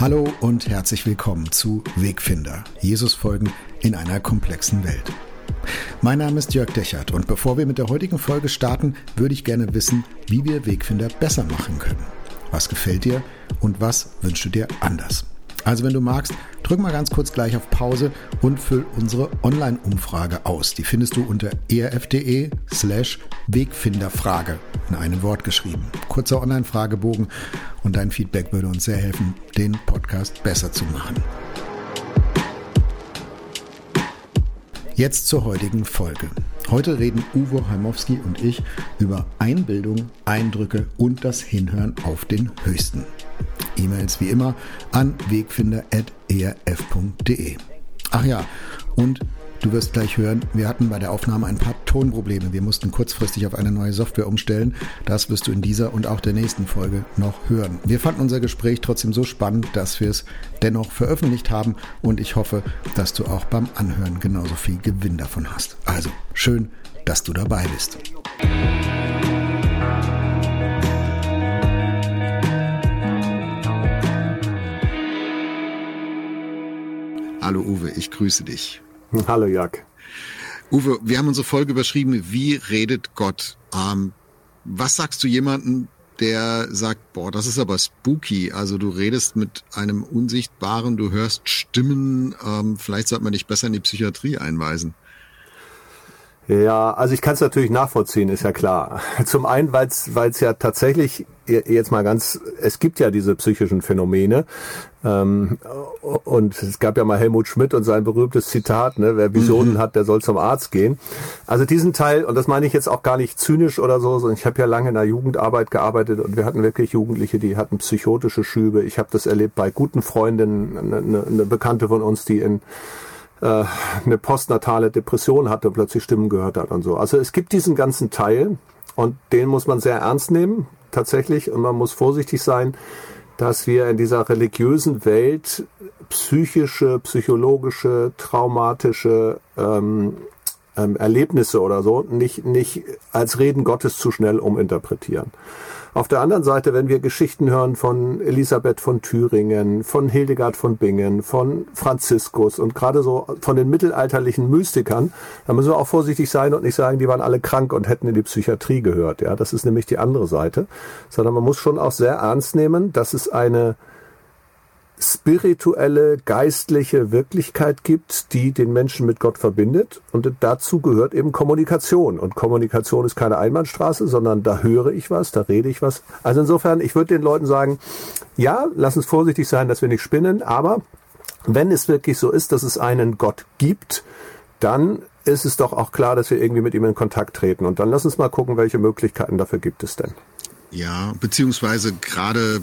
Hallo und herzlich willkommen zu Wegfinder. Jesus folgen in einer komplexen Welt. Mein Name ist Jörg Dechert und bevor wir mit der heutigen Folge starten, würde ich gerne wissen, wie wir Wegfinder besser machen können. Was gefällt dir und was wünschst du dir anders? Also wenn du magst, drück mal ganz kurz gleich auf Pause und füll unsere Online-Umfrage aus. Die findest du unter erf.de slash Wegfinderfrage in einem Wort geschrieben. Kurzer Online-Fragebogen und dein Feedback würde uns sehr helfen, den Podcast besser zu machen. Jetzt zur heutigen Folge. Heute reden Uwe Heimowski und ich über Einbildung, Eindrücke und das Hinhören auf den Höchsten. E-Mails wie immer an wegfinder.erf.de. Ach ja, und du wirst gleich hören, wir hatten bei der Aufnahme ein paar Tonprobleme. Wir mussten kurzfristig auf eine neue Software umstellen. Das wirst du in dieser und auch der nächsten Folge noch hören. Wir fanden unser Gespräch trotzdem so spannend, dass wir es dennoch veröffentlicht haben und ich hoffe, dass du auch beim Anhören genauso viel Gewinn davon hast. Also, schön, dass du dabei bist. Hallo Uwe, ich grüße dich. Hallo Jörg. Uwe, wir haben unsere Folge überschrieben, wie redet Gott? Ähm, was sagst du jemandem, der sagt, boah, das ist aber spooky. Also du redest mit einem Unsichtbaren, du hörst Stimmen, ähm, vielleicht sollte man dich besser in die Psychiatrie einweisen. Ja, also ich kann es natürlich nachvollziehen, ist ja klar. Zum einen, weil es ja tatsächlich jetzt mal ganz, es gibt ja diese psychischen Phänomene ähm, und es gab ja mal Helmut Schmidt und sein berühmtes Zitat, ne, wer Visionen mhm. hat, der soll zum Arzt gehen. Also diesen Teil, und das meine ich jetzt auch gar nicht zynisch oder so, sondern ich habe ja lange in der Jugendarbeit gearbeitet und wir hatten wirklich Jugendliche, die hatten psychotische Schübe. Ich habe das erlebt bei guten Freundinnen, eine, eine, eine Bekannte von uns, die in äh, eine postnatale Depression hatte und plötzlich Stimmen gehört hat und so. Also es gibt diesen ganzen Teil und den muss man sehr ernst nehmen, tatsächlich, und man muss vorsichtig sein, dass wir in dieser religiösen Welt psychische, psychologische, traumatische ähm, ähm, Erlebnisse oder so nicht, nicht als Reden Gottes zu schnell uminterpretieren. Auf der anderen Seite, wenn wir Geschichten hören von Elisabeth von Thüringen, von Hildegard von Bingen, von Franziskus und gerade so von den mittelalterlichen Mystikern, dann müssen wir auch vorsichtig sein und nicht sagen, die waren alle krank und hätten in die Psychiatrie gehört. Ja, das ist nämlich die andere Seite, sondern man muss schon auch sehr ernst nehmen, dass es eine spirituelle, geistliche Wirklichkeit gibt, die den Menschen mit Gott verbindet. Und dazu gehört eben Kommunikation. Und Kommunikation ist keine Einbahnstraße, sondern da höre ich was, da rede ich was. Also insofern, ich würde den Leuten sagen, ja, lass uns vorsichtig sein, dass wir nicht spinnen, aber wenn es wirklich so ist, dass es einen Gott gibt, dann ist es doch auch klar, dass wir irgendwie mit ihm in Kontakt treten. Und dann lass uns mal gucken, welche Möglichkeiten dafür gibt es denn. Ja, beziehungsweise gerade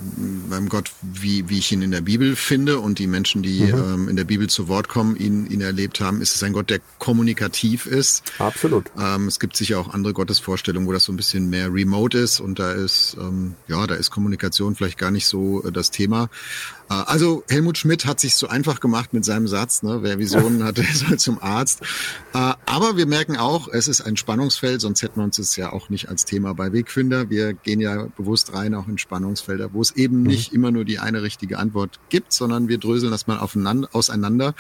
beim Gott, wie, wie ich ihn in der Bibel finde und die Menschen, die mhm. ähm, in der Bibel zu Wort kommen, ihn, ihn erlebt haben, ist es ein Gott, der kommunikativ ist. Absolut. Ähm, es gibt sicher auch andere Gottesvorstellungen, wo das so ein bisschen mehr remote ist und da ist, ähm, ja, da ist Kommunikation vielleicht gar nicht so äh, das Thema. Äh, also Helmut Schmidt hat sich so einfach gemacht mit seinem Satz, ne? wer Visionen hat, der soll zum Arzt. Äh, aber wir merken auch, es ist ein Spannungsfeld, sonst hätten wir uns das ja auch nicht als Thema bei Wegfinder. Wir gehen ja bewusst rein auch in Spannungsfelder, wo es eben mhm. nicht immer nur die eine richtige Antwort gibt, sondern wir dröseln das mal aufeinander, auseinander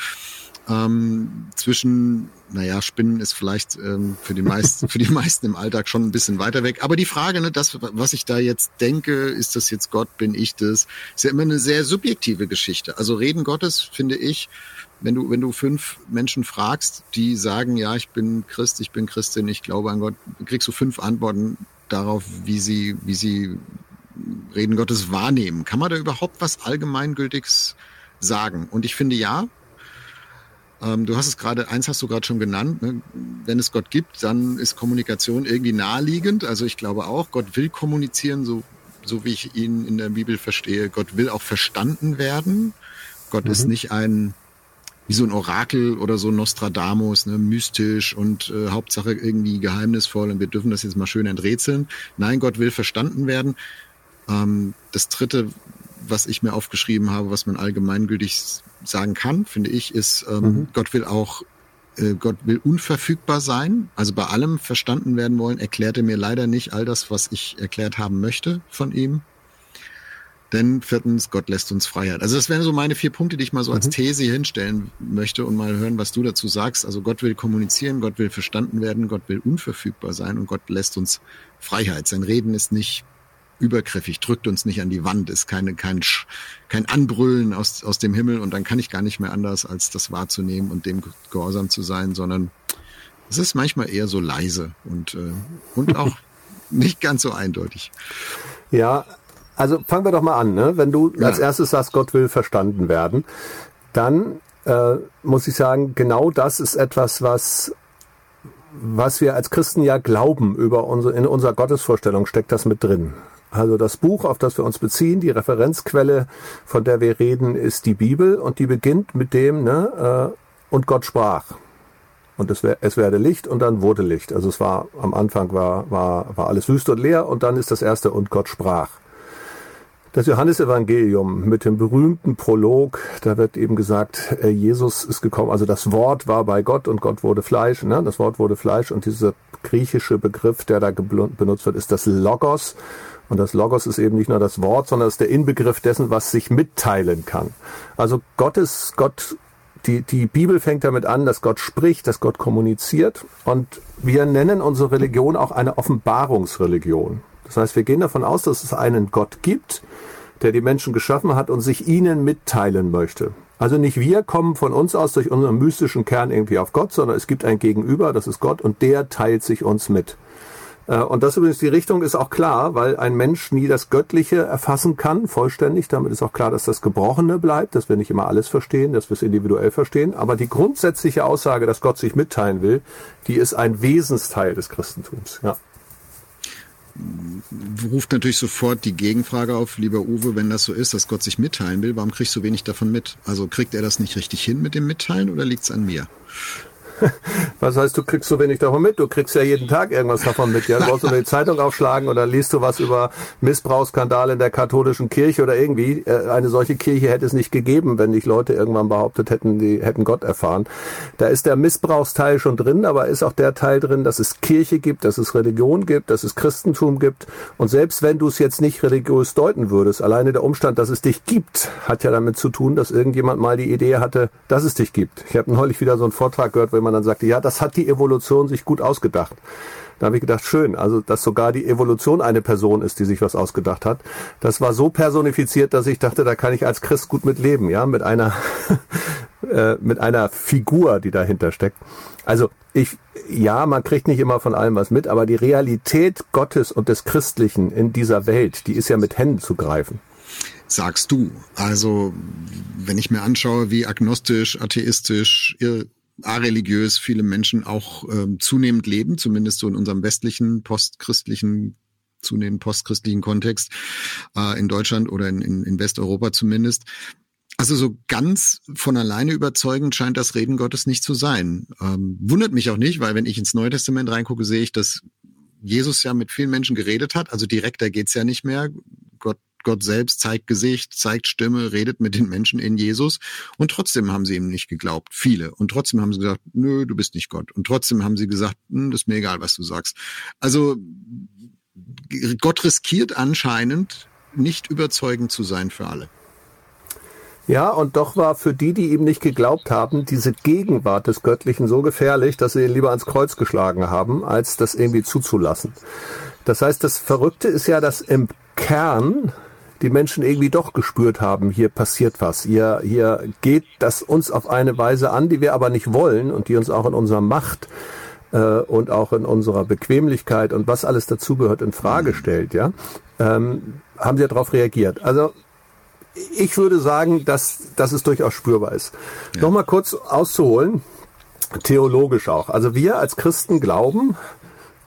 ähm, zwischen, naja, Spinnen ist vielleicht ähm, für die meisten, für die meisten im Alltag schon ein bisschen weiter weg. Aber die Frage, ne, das, was ich da jetzt denke, ist das jetzt Gott, bin ich das, ist ja immer eine sehr subjektive Geschichte. Also Reden Gottes, finde ich, wenn du, wenn du fünf Menschen fragst, die sagen, ja, ich bin Christ, ich bin Christin, ich glaube an Gott, kriegst du fünf Antworten darauf, wie sie, wie sie Reden Gottes wahrnehmen. Kann man da überhaupt was Allgemeingültiges sagen? Und ich finde ja, ähm, du hast es gerade, eins hast du gerade schon genannt, ne? wenn es Gott gibt, dann ist Kommunikation irgendwie naheliegend. Also ich glaube auch, Gott will kommunizieren, so, so wie ich ihn in der Bibel verstehe. Gott will auch verstanden werden. Gott mhm. ist nicht ein, wie so ein Orakel oder so Nostradamus, ne, mystisch und äh, Hauptsache irgendwie geheimnisvoll und wir dürfen das jetzt mal schön enträtseln. Nein, Gott will verstanden werden. Ähm, das dritte, was ich mir aufgeschrieben habe, was man allgemeingültig sagen kann, finde ich, ist, ähm, mhm. Gott will auch, äh, Gott will unverfügbar sein, also bei allem verstanden werden wollen, erklärt er mir leider nicht all das, was ich erklärt haben möchte von ihm. Denn viertens, Gott lässt uns Freiheit. Also das wären so meine vier Punkte, die ich mal so als mhm. These hinstellen möchte und mal hören, was du dazu sagst. Also Gott will kommunizieren, Gott will verstanden werden, Gott will unverfügbar sein und Gott lässt uns Freiheit. Sein Reden ist nicht übergriffig, drückt uns nicht an die Wand, ist keine, kein, kein Anbrüllen aus, aus dem Himmel und dann kann ich gar nicht mehr anders, als das wahrzunehmen und dem gehorsam zu sein, sondern es ist manchmal eher so leise und, äh, und auch nicht ganz so eindeutig. Ja, also fangen wir doch mal an. Ne? Wenn du ja. als erstes sagst, Gott will verstanden werden, dann äh, muss ich sagen, genau das ist etwas, was was wir als Christen ja glauben über unsere, in unserer Gottesvorstellung steckt das mit drin. Also das Buch, auf das wir uns beziehen, die Referenzquelle, von der wir reden, ist die Bibel und die beginnt mit dem, ne, äh, und Gott sprach. Und es, es werde Licht und dann wurde Licht. Also es war, am Anfang war, war, war alles wüst und leer und dann ist das erste und Gott sprach. Das Johannesevangelium mit dem berühmten Prolog, da wird eben gesagt, äh, Jesus ist gekommen, also das Wort war bei Gott und Gott wurde Fleisch, ne? das Wort wurde Fleisch und dieser griechische Begriff, der da benutzt wird, ist das Logos. Und das Logos ist eben nicht nur das Wort, sondern ist der Inbegriff dessen, was sich mitteilen kann. Also Gottes, Gott, die, die Bibel fängt damit an, dass Gott spricht, dass Gott kommuniziert. Und wir nennen unsere Religion auch eine Offenbarungsreligion. Das heißt, wir gehen davon aus, dass es einen Gott gibt, der die Menschen geschaffen hat und sich ihnen mitteilen möchte. Also nicht wir kommen von uns aus durch unseren mystischen Kern irgendwie auf Gott, sondern es gibt ein Gegenüber, das ist Gott, und der teilt sich uns mit. Äh, und das übrigens, die Richtung ist auch klar, weil ein Mensch nie das Göttliche erfassen kann, vollständig. Damit ist auch klar, dass das Gebrochene bleibt, dass wir nicht immer alles verstehen, dass wir es individuell verstehen. Aber die grundsätzliche Aussage, dass Gott sich mitteilen will, die ist ein Wesensteil des Christentums. Ja ruft natürlich sofort die Gegenfrage auf, lieber Uwe, wenn das so ist, dass Gott sich mitteilen will, warum kriegst du wenig davon mit? Also kriegt er das nicht richtig hin mit dem Mitteilen oder liegt es an mir? Was heißt, du kriegst so wenig davon mit? Du kriegst ja jeden Tag irgendwas davon mit. Ja, du brauchst du die Zeitung aufschlagen oder liest du was über Missbrauchsskandale in der katholischen Kirche oder irgendwie. Äh, eine solche Kirche hätte es nicht gegeben, wenn nicht Leute irgendwann behauptet hätten, die hätten Gott erfahren. Da ist der Missbrauchsteil schon drin, aber ist auch der Teil drin, dass es Kirche gibt, dass es Religion gibt, dass es Christentum gibt. Und selbst wenn du es jetzt nicht religiös deuten würdest, alleine der Umstand, dass es dich gibt, hat ja damit zu tun, dass irgendjemand mal die Idee hatte, dass es dich gibt. Ich habe neulich wieder so einen Vortrag gehört, wo man dann sagte, ja, das hat die Evolution sich gut ausgedacht. Da habe ich gedacht, schön, also dass sogar die Evolution eine Person ist, die sich was ausgedacht hat. Das war so personifiziert, dass ich dachte, da kann ich als Christ gut mit leben, ja, mit einer äh, mit einer Figur, die dahinter steckt. Also ich, ja, man kriegt nicht immer von allem was mit, aber die Realität Gottes und des Christlichen in dieser Welt, die ist ja mit Händen zu greifen sagst du. Also, wenn ich mir anschaue, wie agnostisch, atheistisch, areligiös viele Menschen auch ähm, zunehmend leben, zumindest so in unserem westlichen, postchristlichen, zunehmend postchristlichen Kontext, äh, in Deutschland oder in, in, in Westeuropa zumindest. Also so ganz von alleine überzeugend scheint das Reden Gottes nicht zu sein. Ähm, wundert mich auch nicht, weil wenn ich ins Neue Testament reingucke, sehe ich, dass Jesus ja mit vielen Menschen geredet hat. Also direkter geht's ja nicht mehr. Gott selbst zeigt Gesicht, zeigt Stimme, redet mit den Menschen in Jesus. Und trotzdem haben sie ihm nicht geglaubt. Viele. Und trotzdem haben sie gesagt, nö, du bist nicht Gott. Und trotzdem haben sie gesagt, hm, das ist mir egal, was du sagst. Also Gott riskiert anscheinend, nicht überzeugend zu sein für alle. Ja, und doch war für die, die ihm nicht geglaubt haben, diese Gegenwart des Göttlichen so gefährlich, dass sie ihn lieber ans Kreuz geschlagen haben, als das irgendwie zuzulassen. Das heißt, das Verrückte ist ja, dass im Kern die Menschen irgendwie doch gespürt haben, hier passiert was. Hier, hier geht das uns auf eine Weise an, die wir aber nicht wollen und die uns auch in unserer Macht äh, und auch in unserer Bequemlichkeit und was alles dazugehört in Frage stellt, ja, ähm, haben sie darauf reagiert. Also ich würde sagen, dass, dass es durchaus spürbar ist. Ja. Nochmal kurz auszuholen, theologisch auch. Also wir als Christen glauben,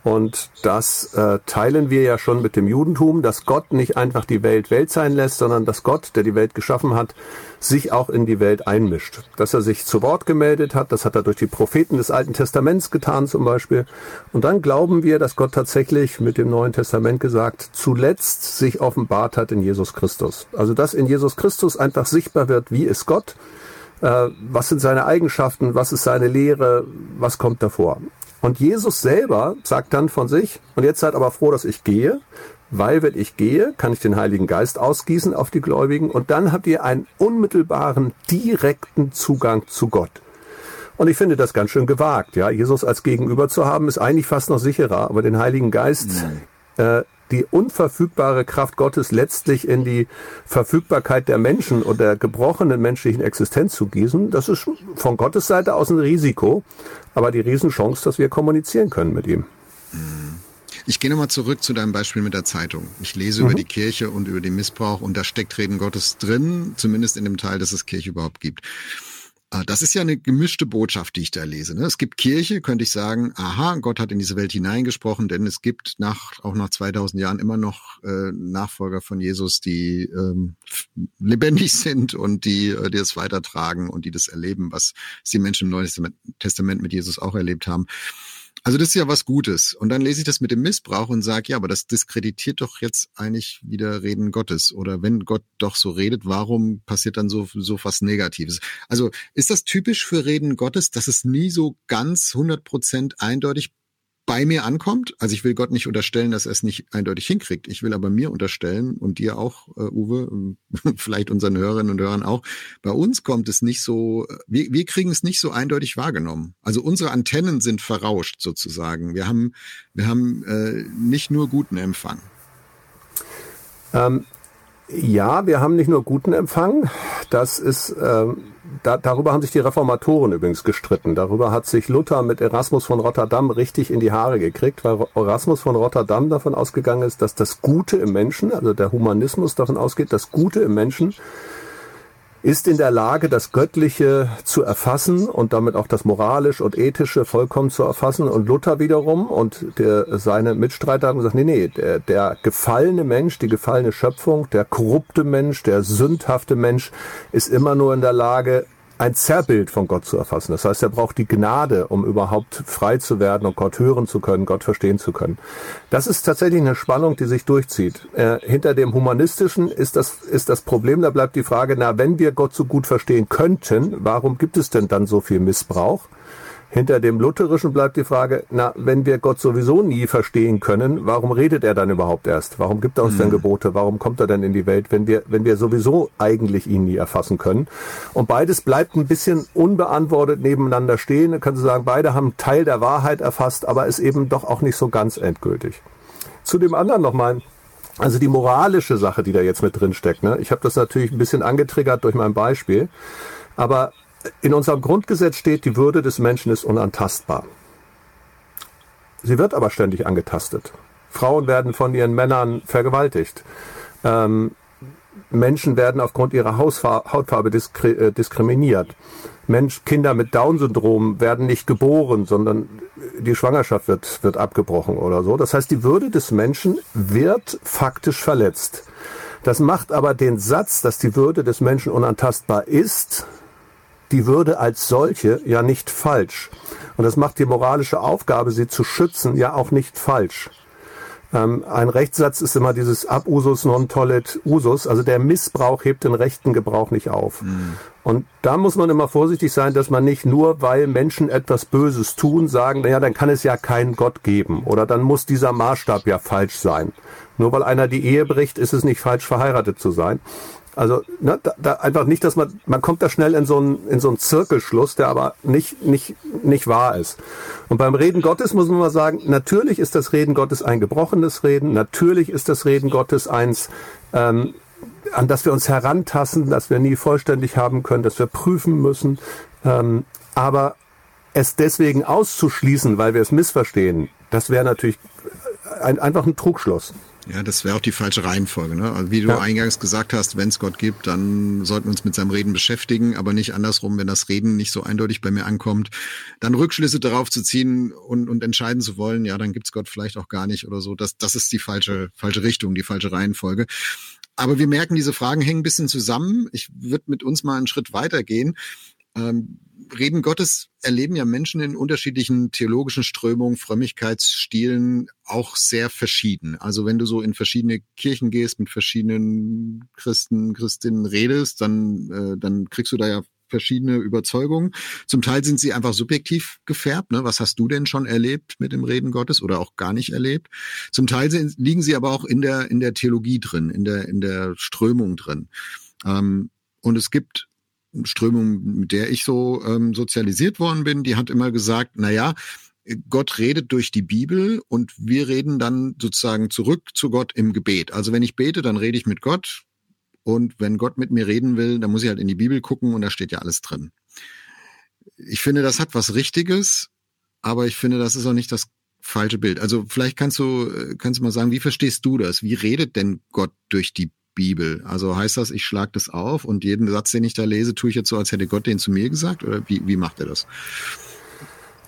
und das äh, teilen wir ja schon mit dem Judentum, dass Gott nicht einfach die Welt Welt sein lässt, sondern dass Gott, der die Welt geschaffen hat, sich auch in die Welt einmischt. Dass er sich zu Wort gemeldet hat, das hat er durch die Propheten des Alten Testaments getan zum Beispiel. Und dann glauben wir, dass Gott tatsächlich mit dem Neuen Testament gesagt zuletzt sich offenbart hat in Jesus Christus. Also dass in Jesus Christus einfach sichtbar wird, wie ist Gott, äh, was sind seine Eigenschaften, was ist seine Lehre, was kommt davor. Und Jesus selber sagt dann von sich, und jetzt seid aber froh, dass ich gehe, weil wenn ich gehe, kann ich den Heiligen Geist ausgießen auf die Gläubigen und dann habt ihr einen unmittelbaren, direkten Zugang zu Gott. Und ich finde das ganz schön gewagt. Ja, Jesus als Gegenüber zu haben, ist eigentlich fast noch sicherer, aber den Heiligen Geist, äh, die unverfügbare Kraft Gottes letztlich in die Verfügbarkeit der Menschen und der gebrochenen menschlichen Existenz zu gießen, das ist von Gottes Seite aus ein Risiko, aber die Riesenchance, dass wir kommunizieren können mit ihm. Ich gehe nochmal zurück zu deinem Beispiel mit der Zeitung. Ich lese mhm. über die Kirche und über den Missbrauch und da steckt Reden Gottes drin, zumindest in dem Teil, dass es Kirche überhaupt gibt. Ah, das ist ja eine gemischte Botschaft, die ich da lese. Ne? Es gibt Kirche, könnte ich sagen, aha, Gott hat in diese Welt hineingesprochen, denn es gibt nach, auch nach 2000 Jahren immer noch äh, Nachfolger von Jesus, die ähm, lebendig sind und die, äh, die das weitertragen und die das erleben, was die Menschen im Neuen Testament mit Jesus auch erlebt haben. Also das ist ja was Gutes. Und dann lese ich das mit dem Missbrauch und sage, ja, aber das diskreditiert doch jetzt eigentlich wieder Reden Gottes. Oder wenn Gott doch so redet, warum passiert dann so, so was Negatives? Also ist das typisch für Reden Gottes, dass es nie so ganz 100 Prozent eindeutig bei mir ankommt. Also ich will Gott nicht unterstellen, dass er es nicht eindeutig hinkriegt. Ich will aber mir unterstellen und dir auch, äh, Uwe, vielleicht unseren Hörerinnen und Hörern auch, bei uns kommt es nicht so, wir, wir kriegen es nicht so eindeutig wahrgenommen. Also unsere Antennen sind verrauscht sozusagen. Wir haben, wir haben äh, nicht nur guten Empfang. Ähm, ja, wir haben nicht nur guten Empfang. Das ist ähm da, darüber haben sich die Reformatoren übrigens gestritten. Darüber hat sich Luther mit Erasmus von Rotterdam richtig in die Haare gekriegt, weil Erasmus von Rotterdam davon ausgegangen ist, dass das Gute im Menschen, also der Humanismus davon ausgeht, das Gute im Menschen ist in der Lage, das Göttliche zu erfassen und damit auch das Moralisch und Ethische vollkommen zu erfassen. Und Luther wiederum und der, seine Mitstreiter haben gesagt, nee, nee, der, der gefallene Mensch, die gefallene Schöpfung, der korrupte Mensch, der sündhafte Mensch ist immer nur in der Lage, ein Zerrbild von Gott zu erfassen. Das heißt, er braucht die Gnade, um überhaupt frei zu werden und Gott hören zu können, Gott verstehen zu können. Das ist tatsächlich eine Spannung, die sich durchzieht. Äh, hinter dem Humanistischen ist das, ist das Problem, da bleibt die Frage, na, wenn wir Gott so gut verstehen könnten, warum gibt es denn dann so viel Missbrauch? Hinter dem Lutherischen bleibt die Frage, na, wenn wir Gott sowieso nie verstehen können, warum redet er dann überhaupt erst? Warum gibt er uns mhm. denn Gebote? Warum kommt er denn in die Welt, wenn wir, wenn wir sowieso eigentlich ihn nie erfassen können? Und beides bleibt ein bisschen unbeantwortet nebeneinander stehen. Da kannst du sagen, beide haben Teil der Wahrheit erfasst, aber ist eben doch auch nicht so ganz endgültig. Zu dem anderen nochmal. Also die moralische Sache, die da jetzt mit drin steckt. Ne? Ich habe das natürlich ein bisschen angetriggert durch mein Beispiel. Aber in unserem Grundgesetz steht, die Würde des Menschen ist unantastbar. Sie wird aber ständig angetastet. Frauen werden von ihren Männern vergewaltigt. Ähm, Menschen werden aufgrund ihrer Hautfarbe diskri äh, diskriminiert. Mensch, Kinder mit Down-Syndrom werden nicht geboren, sondern die Schwangerschaft wird, wird abgebrochen oder so. Das heißt, die Würde des Menschen wird faktisch verletzt. Das macht aber den Satz, dass die Würde des Menschen unantastbar ist, die Würde als solche ja nicht falsch. Und das macht die moralische Aufgabe, sie zu schützen, ja auch nicht falsch. Ähm, ein Rechtssatz ist immer dieses Abusus non tollet usus, also der Missbrauch hebt den rechten Gebrauch nicht auf. Mhm. Und da muss man immer vorsichtig sein, dass man nicht nur, weil Menschen etwas Böses tun, sagen, naja, dann kann es ja keinen Gott geben oder dann muss dieser Maßstab ja falsch sein. Nur weil einer die Ehe bricht, ist es nicht falsch, verheiratet zu sein. Also ne, da, da einfach nicht, dass man man kommt da schnell in so einen in so einen Zirkelschluss, der aber nicht nicht nicht wahr ist. Und beim Reden Gottes muss man mal sagen, natürlich ist das Reden Gottes ein gebrochenes Reden, natürlich ist das Reden Gottes eins ähm, an das wir uns herantasten, das wir nie vollständig haben können, das wir prüfen müssen. Ähm, aber es deswegen auszuschließen, weil wir es missverstehen, das wäre natürlich ein, einfach ein Trugschluss. Ja, das wäre auch die falsche Reihenfolge. Ne? Also wie du ja. eingangs gesagt hast, wenn es Gott gibt, dann sollten wir uns mit seinem Reden beschäftigen, aber nicht andersrum, wenn das Reden nicht so eindeutig bei mir ankommt, dann Rückschlüsse darauf zu ziehen und, und entscheiden zu wollen, ja, dann gibt's Gott vielleicht auch gar nicht oder so. Das, das ist die falsche, falsche Richtung, die falsche Reihenfolge. Aber wir merken, diese Fragen hängen ein bisschen zusammen. Ich würde mit uns mal einen Schritt weitergehen. Ähm, Reden Gottes erleben ja Menschen in unterschiedlichen theologischen Strömungen, Frömmigkeitsstilen auch sehr verschieden. Also wenn du so in verschiedene Kirchen gehst, mit verschiedenen Christen, Christinnen redest, dann, äh, dann kriegst du da ja verschiedene Überzeugungen. Zum Teil sind sie einfach subjektiv gefärbt. Ne? Was hast du denn schon erlebt mit dem Reden Gottes oder auch gar nicht erlebt? Zum Teil sind, liegen sie aber auch in der, in der Theologie drin, in der, in der Strömung drin. Ähm, und es gibt Strömung, mit der ich so ähm, sozialisiert worden bin, die hat immer gesagt, na ja, Gott redet durch die Bibel und wir reden dann sozusagen zurück zu Gott im Gebet. Also wenn ich bete, dann rede ich mit Gott und wenn Gott mit mir reden will, dann muss ich halt in die Bibel gucken und da steht ja alles drin. Ich finde, das hat was Richtiges, aber ich finde, das ist auch nicht das falsche Bild. Also vielleicht kannst du, kannst du mal sagen, wie verstehst du das? Wie redet denn Gott durch die Bibel? Also heißt das, ich schlage das auf und jeden Satz, den ich da lese, tue ich jetzt so, als hätte Gott den zu mir gesagt? Oder wie, wie macht er das?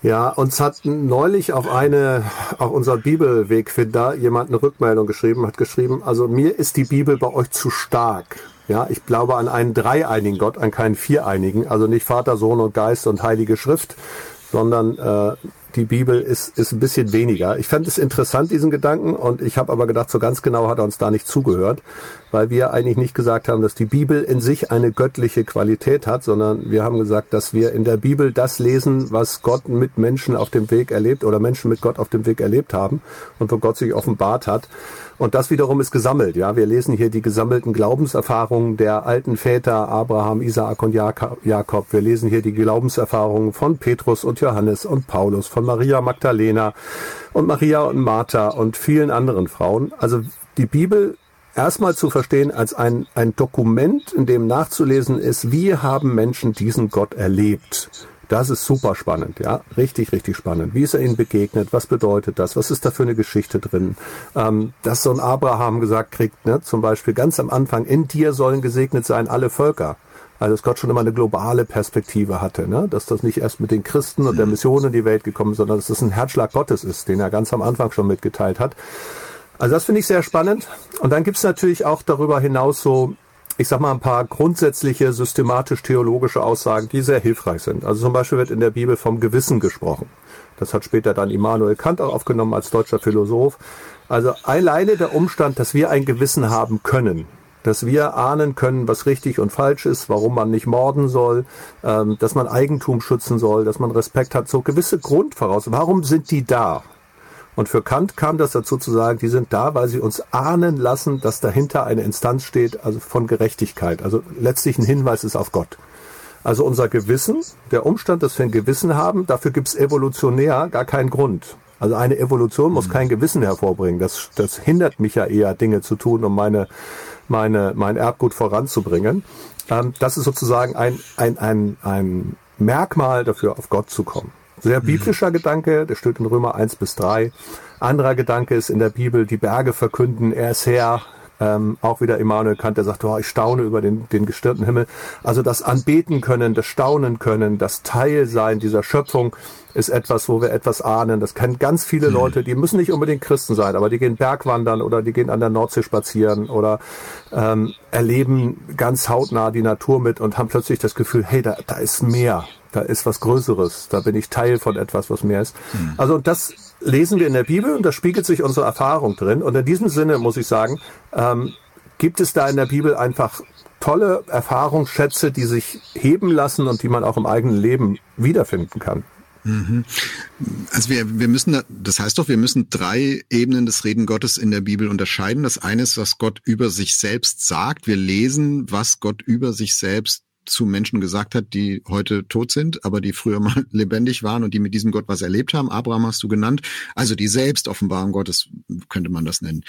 Ja, uns hat neulich auf eine, auf unser Bibelwegfinder jemand eine Rückmeldung geschrieben, hat geschrieben, also mir ist die Bibel bei euch zu stark. Ja, ich glaube an einen dreieinigen Gott, an keinen viereinigen, also nicht Vater, Sohn und Geist und Heilige Schrift, sondern äh, die Bibel ist, ist ein bisschen weniger. Ich fand es interessant, diesen Gedanken, und ich habe aber gedacht, so ganz genau hat er uns da nicht zugehört, weil wir eigentlich nicht gesagt haben, dass die Bibel in sich eine göttliche Qualität hat, sondern wir haben gesagt, dass wir in der Bibel das lesen, was Gott mit Menschen auf dem Weg erlebt oder Menschen mit Gott auf dem Weg erlebt haben und wo Gott sich offenbart hat. Und das wiederum ist gesammelt. Ja, wir lesen hier die gesammelten Glaubenserfahrungen der alten Väter Abraham, Isaak und Jakob. Wir lesen hier die Glaubenserfahrungen von Petrus und Johannes und Paulus, von Maria Magdalena und Maria und Martha und vielen anderen Frauen. Also die Bibel erstmal zu verstehen als ein, ein Dokument, in dem nachzulesen ist, wie haben Menschen diesen Gott erlebt. Das ist super spannend, ja, richtig, richtig spannend. Wie ist er ihnen begegnet? Was bedeutet das? Was ist da für eine Geschichte drin? Ähm, dass so ein Abraham gesagt kriegt, ne, zum Beispiel ganz am Anfang, in dir sollen gesegnet sein alle Völker. Also dass Gott schon immer eine globale Perspektive hatte, ne? dass das nicht erst mit den Christen und der. Mission in die Welt gekommen ist, sondern dass das ein Herzschlag Gottes ist, den er ganz am Anfang schon mitgeteilt hat. Also das finde ich sehr spannend. Und dann gibt's natürlich auch darüber hinaus so ich sag mal, ein paar grundsätzliche systematisch-theologische Aussagen, die sehr hilfreich sind. Also zum Beispiel wird in der Bibel vom Gewissen gesprochen. Das hat später dann Immanuel Kant auch aufgenommen als deutscher Philosoph. Also alleine der Umstand, dass wir ein Gewissen haben können, dass wir ahnen können, was richtig und falsch ist, warum man nicht morden soll, ähm, dass man Eigentum schützen soll, dass man Respekt hat, so gewisse Grundvoraussetzungen. Warum sind die da? Und für Kant kam das dazu zu sagen, die sind da, weil sie uns ahnen lassen, dass dahinter eine Instanz steht, also von Gerechtigkeit. Also letztlich ein Hinweis ist auf Gott. Also unser Gewissen, der Umstand, dass wir ein Gewissen haben, dafür gibt es evolutionär gar keinen Grund. Also eine Evolution muss mhm. kein Gewissen hervorbringen. Das, das hindert mich ja eher, Dinge zu tun, um meine, meine, mein Erbgut voranzubringen. Ähm, das ist sozusagen ein, ein, ein, ein Merkmal dafür, auf Gott zu kommen. Sehr biblischer Gedanke, der steht in Römer 1 bis 3. Anderer Gedanke ist in der Bibel, die Berge verkünden, er ist Herr. Ähm, auch wieder Immanuel Kant, der sagt, oh, ich staune über den, den gestirnten Himmel. Also das Anbeten können, das Staunen können, das Teilsein dieser Schöpfung ist etwas, wo wir etwas ahnen. Das kennen ganz viele hm. Leute, die müssen nicht unbedingt Christen sein, aber die gehen Bergwandern oder die gehen an der Nordsee spazieren oder ähm, erleben ganz hautnah die Natur mit und haben plötzlich das Gefühl, hey, da, da ist mehr da ist was Größeres, da bin ich Teil von etwas, was mehr ist. Mhm. Also das lesen wir in der Bibel und da spiegelt sich unsere Erfahrung drin. Und in diesem Sinne muss ich sagen, ähm, gibt es da in der Bibel einfach tolle Erfahrungsschätze, die sich heben lassen und die man auch im eigenen Leben wiederfinden kann. Mhm. Also wir, wir müssen, das heißt doch, wir müssen drei Ebenen des Reden Gottes in der Bibel unterscheiden. Das eine ist, was Gott über sich selbst sagt. Wir lesen, was Gott über sich selbst zu Menschen gesagt hat, die heute tot sind, aber die früher mal lebendig waren und die mit diesem Gott was erlebt haben. Abraham hast du genannt. Also die Selbstoffenbarung Gottes könnte man das nennen.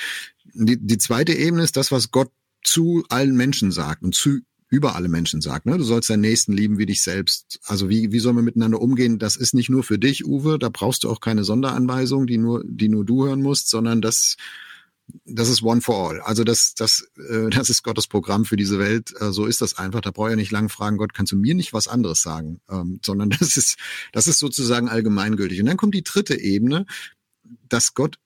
Die, die zweite Ebene ist das, was Gott zu allen Menschen sagt und zu über alle Menschen sagt. Ne? Du sollst deinen Nächsten lieben wie dich selbst. Also wie, wie sollen wir miteinander umgehen? Das ist nicht nur für dich, Uwe. Da brauchst du auch keine Sonderanweisung, die nur, die nur du hören musst, sondern das das ist one for all. Also das, das, äh, das ist Gottes Programm für diese Welt. Äh, so ist das einfach. Da brauche ich ja nicht lange fragen, Gott, kannst du mir nicht was anderes sagen? Ähm, sondern das ist, das ist sozusagen allgemeingültig. Und dann kommt die dritte Ebene, dass Gott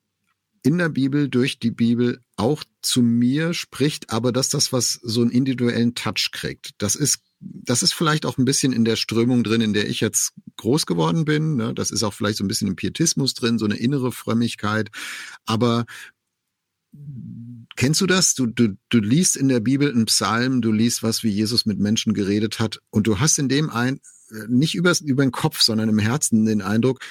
in der Bibel, durch die Bibel auch zu mir spricht, aber dass das was so einen individuellen Touch kriegt. Das ist das ist vielleicht auch ein bisschen in der Strömung drin, in der ich jetzt groß geworden bin. Ne? Das ist auch vielleicht so ein bisschen im Pietismus drin, so eine innere Frömmigkeit. Aber Kennst du das? Du, du, du liest in der Bibel einen Psalm, du liest was, wie Jesus mit Menschen geredet hat und du hast in dem ein, äh, nicht über, über den Kopf, sondern im Herzen den Eindruck,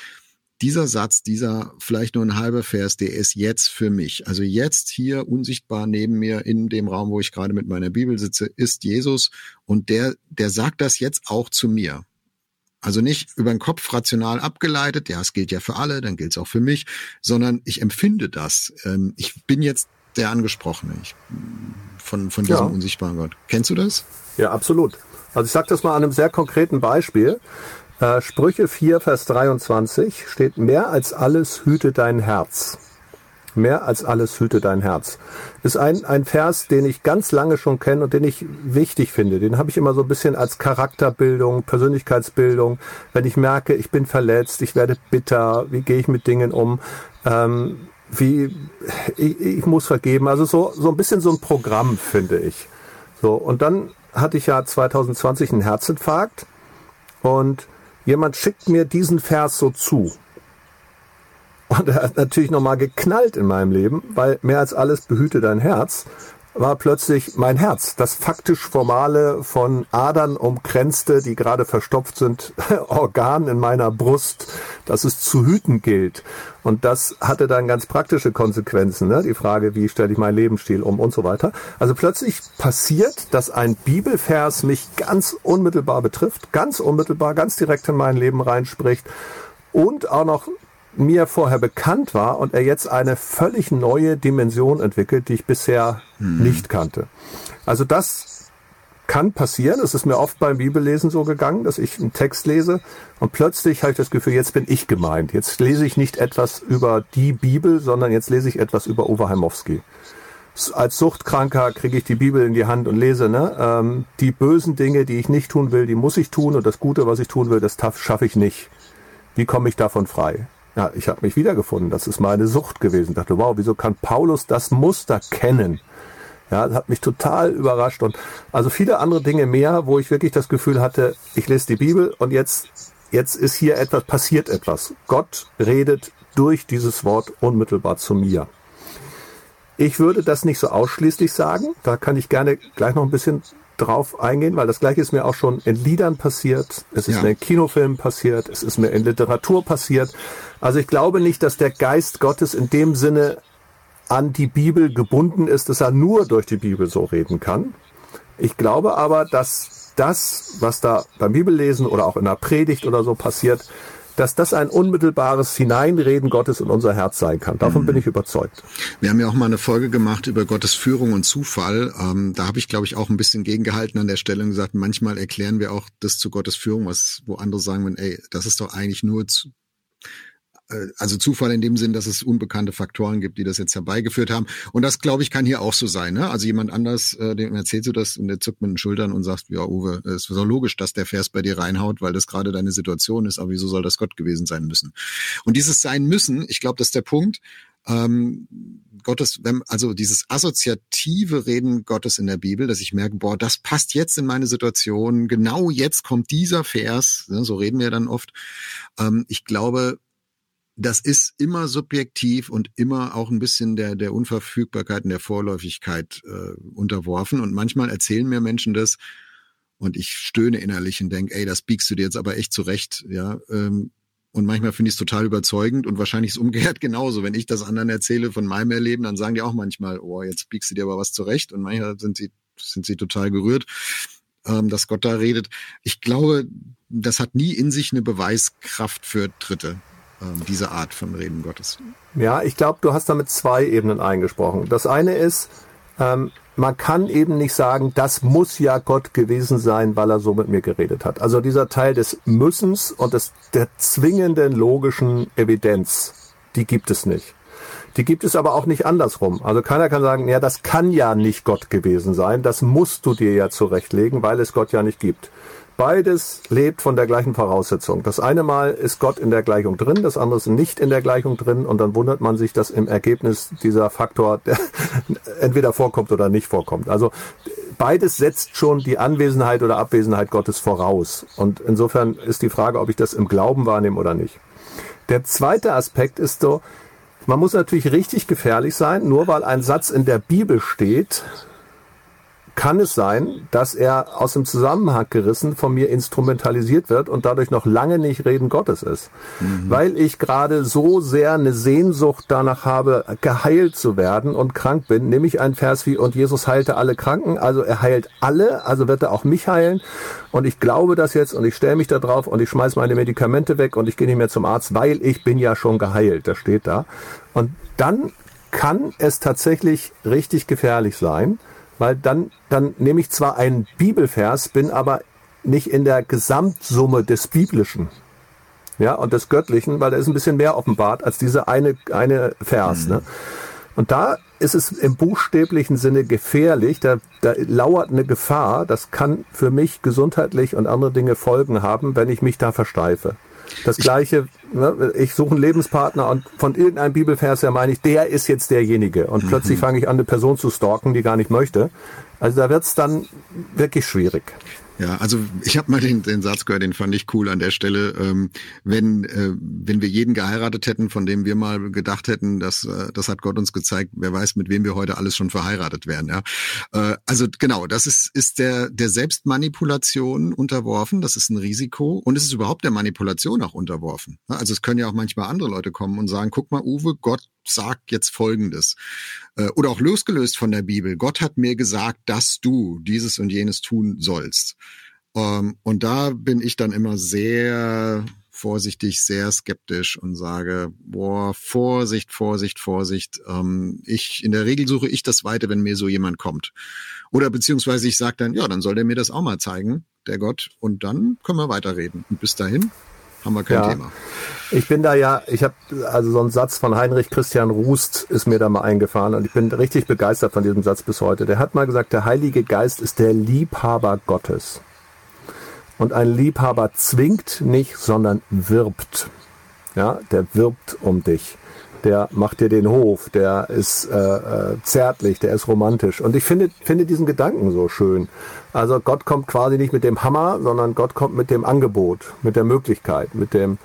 dieser Satz, dieser vielleicht nur ein halber Vers, der ist jetzt für mich. Also jetzt hier unsichtbar neben mir in dem Raum, wo ich gerade mit meiner Bibel sitze, ist Jesus und der, der sagt das jetzt auch zu mir. Also nicht über den Kopf rational abgeleitet, ja, es gilt ja für alle, dann gilt es auch für mich, sondern ich empfinde das. Ähm, ich bin jetzt der Angesprochene ich, von, von diesem ja. unsichtbaren Gott. Kennst du das? Ja, absolut. Also ich sage das mal an einem sehr konkreten Beispiel. Äh, Sprüche 4, Vers 23 steht, mehr als alles hüte dein Herz. Mehr als alles hüte dein Herz. Ist ein, ein Vers, den ich ganz lange schon kenne und den ich wichtig finde. Den habe ich immer so ein bisschen als Charakterbildung, Persönlichkeitsbildung. Wenn ich merke, ich bin verletzt, ich werde bitter, wie gehe ich mit Dingen um? Ähm, wie ich, ich muss vergeben. Also so, so ein bisschen so ein Programm, finde ich. So, und dann hatte ich ja 2020 einen Herzinfarkt und jemand schickt mir diesen Vers so zu. Und er hat natürlich nochmal geknallt in meinem Leben, weil mehr als alles behüte dein Herz war plötzlich mein Herz, das faktisch formale von Adern umkränzte, die gerade verstopft sind, Organ in meiner Brust, das es zu hüten gilt. Und das hatte dann ganz praktische Konsequenzen, ne? die Frage, wie stelle ich meinen Lebensstil um und so weiter. Also plötzlich passiert, dass ein Bibelvers mich ganz unmittelbar betrifft, ganz unmittelbar, ganz direkt in mein Leben reinspricht und auch noch mir vorher bekannt war und er jetzt eine völlig neue Dimension entwickelt, die ich bisher hm. nicht kannte. Also das kann passieren. Es ist mir oft beim Bibellesen so gegangen, dass ich einen Text lese und plötzlich habe ich das Gefühl, jetzt bin ich gemeint. Jetzt lese ich nicht etwas über die Bibel, sondern jetzt lese ich etwas über Uwe Heimowski. Als Suchtkranker kriege ich die Bibel in die Hand und lese, ne? Ähm, die bösen Dinge, die ich nicht tun will, die muss ich tun und das Gute, was ich tun will, das schaffe ich nicht. Wie komme ich davon frei? Ja, ich habe mich wiedergefunden. Das ist meine Sucht gewesen. Ich dachte, wow, wieso kann Paulus das Muster kennen? Ja, das hat mich total überrascht und also viele andere Dinge mehr, wo ich wirklich das Gefühl hatte, ich lese die Bibel und jetzt, jetzt ist hier etwas, passiert etwas. Gott redet durch dieses Wort unmittelbar zu mir. Ich würde das nicht so ausschließlich sagen. Da kann ich gerne gleich noch ein bisschen drauf eingehen, weil das gleiche ist mir auch schon in Liedern passiert, es ist ja. mir in Kinofilmen passiert, es ist mir in Literatur passiert. Also ich glaube nicht, dass der Geist Gottes in dem Sinne an die Bibel gebunden ist, dass er nur durch die Bibel so reden kann. Ich glaube aber, dass das, was da beim Bibellesen oder auch in der Predigt oder so passiert, dass das ein unmittelbares Hineinreden Gottes in unser Herz sein kann. Davon mhm. bin ich überzeugt. Wir haben ja auch mal eine Folge gemacht über Gottes Führung und Zufall. Ähm, da habe ich, glaube ich, auch ein bisschen gegengehalten an der Stelle und gesagt, manchmal erklären wir auch das zu Gottes Führung, was wo andere sagen, ey, das ist doch eigentlich nur zu, also Zufall in dem Sinn, dass es unbekannte Faktoren gibt, die das jetzt herbeigeführt haben. Und das, glaube ich, kann hier auch so sein. Ne? Also jemand anders, äh, dem erzählst du das und der zuckt mit den Schultern und sagt, ja, Uwe, es ist so logisch, dass der Vers bei dir reinhaut, weil das gerade deine Situation ist, aber wieso soll das Gott gewesen sein müssen? Und dieses sein müssen, ich glaube, das ist der Punkt, ähm, Gottes, wenn, also dieses assoziative Reden Gottes in der Bibel, dass ich merke, boah, das passt jetzt in meine Situation, genau jetzt kommt dieser Vers, ne, so reden wir dann oft. Ähm, ich glaube, das ist immer subjektiv und immer auch ein bisschen der, der Unverfügbarkeit und der Vorläufigkeit äh, unterworfen. Und manchmal erzählen mir Menschen das und ich stöhne innerlich und denke, ey, das biegst du dir jetzt aber echt zurecht, ja. Ähm, und manchmal finde ich es total überzeugend und wahrscheinlich ist umgekehrt genauso. Wenn ich das anderen erzähle von meinem Erleben, dann sagen die auch manchmal, oh, jetzt biegst du dir aber was zurecht. Und manchmal sind sie, sind sie total gerührt, ähm, dass Gott da redet. Ich glaube, das hat nie in sich eine Beweiskraft für Dritte diese Art von Reden Gottes. Ja, ich glaube, du hast damit zwei Ebenen eingesprochen. Das eine ist, ähm, man kann eben nicht sagen, das muss ja Gott gewesen sein, weil er so mit mir geredet hat. Also dieser Teil des Müssens und des, der zwingenden logischen Evidenz, die gibt es nicht. Die gibt es aber auch nicht andersrum. Also keiner kann sagen, ja, das kann ja nicht Gott gewesen sein, das musst du dir ja zurechtlegen, weil es Gott ja nicht gibt. Beides lebt von der gleichen Voraussetzung. Das eine Mal ist Gott in der Gleichung drin, das andere ist nicht in der Gleichung drin und dann wundert man sich, dass im Ergebnis dieser Faktor entweder vorkommt oder nicht vorkommt. Also beides setzt schon die Anwesenheit oder Abwesenheit Gottes voraus. Und insofern ist die Frage, ob ich das im Glauben wahrnehme oder nicht. Der zweite Aspekt ist so, man muss natürlich richtig gefährlich sein, nur weil ein Satz in der Bibel steht, kann es sein, dass er aus dem Zusammenhang gerissen von mir instrumentalisiert wird und dadurch noch lange nicht Reden Gottes ist. Mhm. Weil ich gerade so sehr eine Sehnsucht danach habe, geheilt zu werden und krank bin, nehme ich einen Vers wie, und Jesus heilte alle Kranken, also er heilt alle, also wird er auch mich heilen. Und ich glaube das jetzt und ich stelle mich da drauf und ich schmeiß meine Medikamente weg und ich gehe nicht mehr zum Arzt, weil ich bin ja schon geheilt, das steht da. Und dann kann es tatsächlich richtig gefährlich sein, weil dann, dann nehme ich zwar einen Bibelvers, bin aber nicht in der Gesamtsumme des Biblischen. Ja, und des Göttlichen, weil da ist ein bisschen mehr offenbart als diese eine, eine Vers, mhm. ne? Und da ist es im buchstäblichen Sinne gefährlich, da, da lauert eine Gefahr, das kann für mich gesundheitlich und andere Dinge Folgen haben, wenn ich mich da versteife. Das gleiche, ne, ich suche einen Lebenspartner und von irgendeinem Bibelvers her meine ich, der ist jetzt derjenige. Und mhm. plötzlich fange ich an, eine Person zu stalken, die gar nicht möchte. Also da wird's dann wirklich schwierig. Ja, also ich habe mal den, den Satz gehört, den fand ich cool an der Stelle. Ähm, wenn, äh, wenn wir jeden geheiratet hätten, von dem wir mal gedacht hätten, dass äh, das hat Gott uns gezeigt, wer weiß, mit wem wir heute alles schon verheiratet wären. Ja, äh, also genau, das ist ist der der Selbstmanipulation unterworfen. Das ist ein Risiko und es ist überhaupt der Manipulation auch unterworfen. Also es können ja auch manchmal andere Leute kommen und sagen, guck mal, Uwe, Gott sagt jetzt Folgendes. Äh, oder auch losgelöst von der Bibel. Gott hat mir gesagt, dass du dieses und jenes tun sollst. Ähm, und da bin ich dann immer sehr vorsichtig, sehr skeptisch und sage, boah, Vorsicht, Vorsicht, Vorsicht. Ähm, ich, in der Regel suche ich das weiter, wenn mir so jemand kommt. Oder beziehungsweise ich sage dann, ja, dann soll der mir das auch mal zeigen, der Gott, und dann können wir weiterreden. Und bis dahin haben wir kein ja. Thema. Ich bin da ja, ich habe also so einen Satz von Heinrich Christian Rust ist mir da mal eingefahren und ich bin richtig begeistert von diesem Satz bis heute. Der hat mal gesagt, der Heilige Geist ist der Liebhaber Gottes. Und ein Liebhaber zwingt nicht, sondern wirbt. Ja, der wirbt um dich der macht dir den Hof, der ist äh, äh, zärtlich, der ist romantisch. Und ich finde, finde diesen Gedanken so schön. Also Gott kommt quasi nicht mit dem Hammer, sondern Gott kommt mit dem Angebot, mit der Möglichkeit, mit dem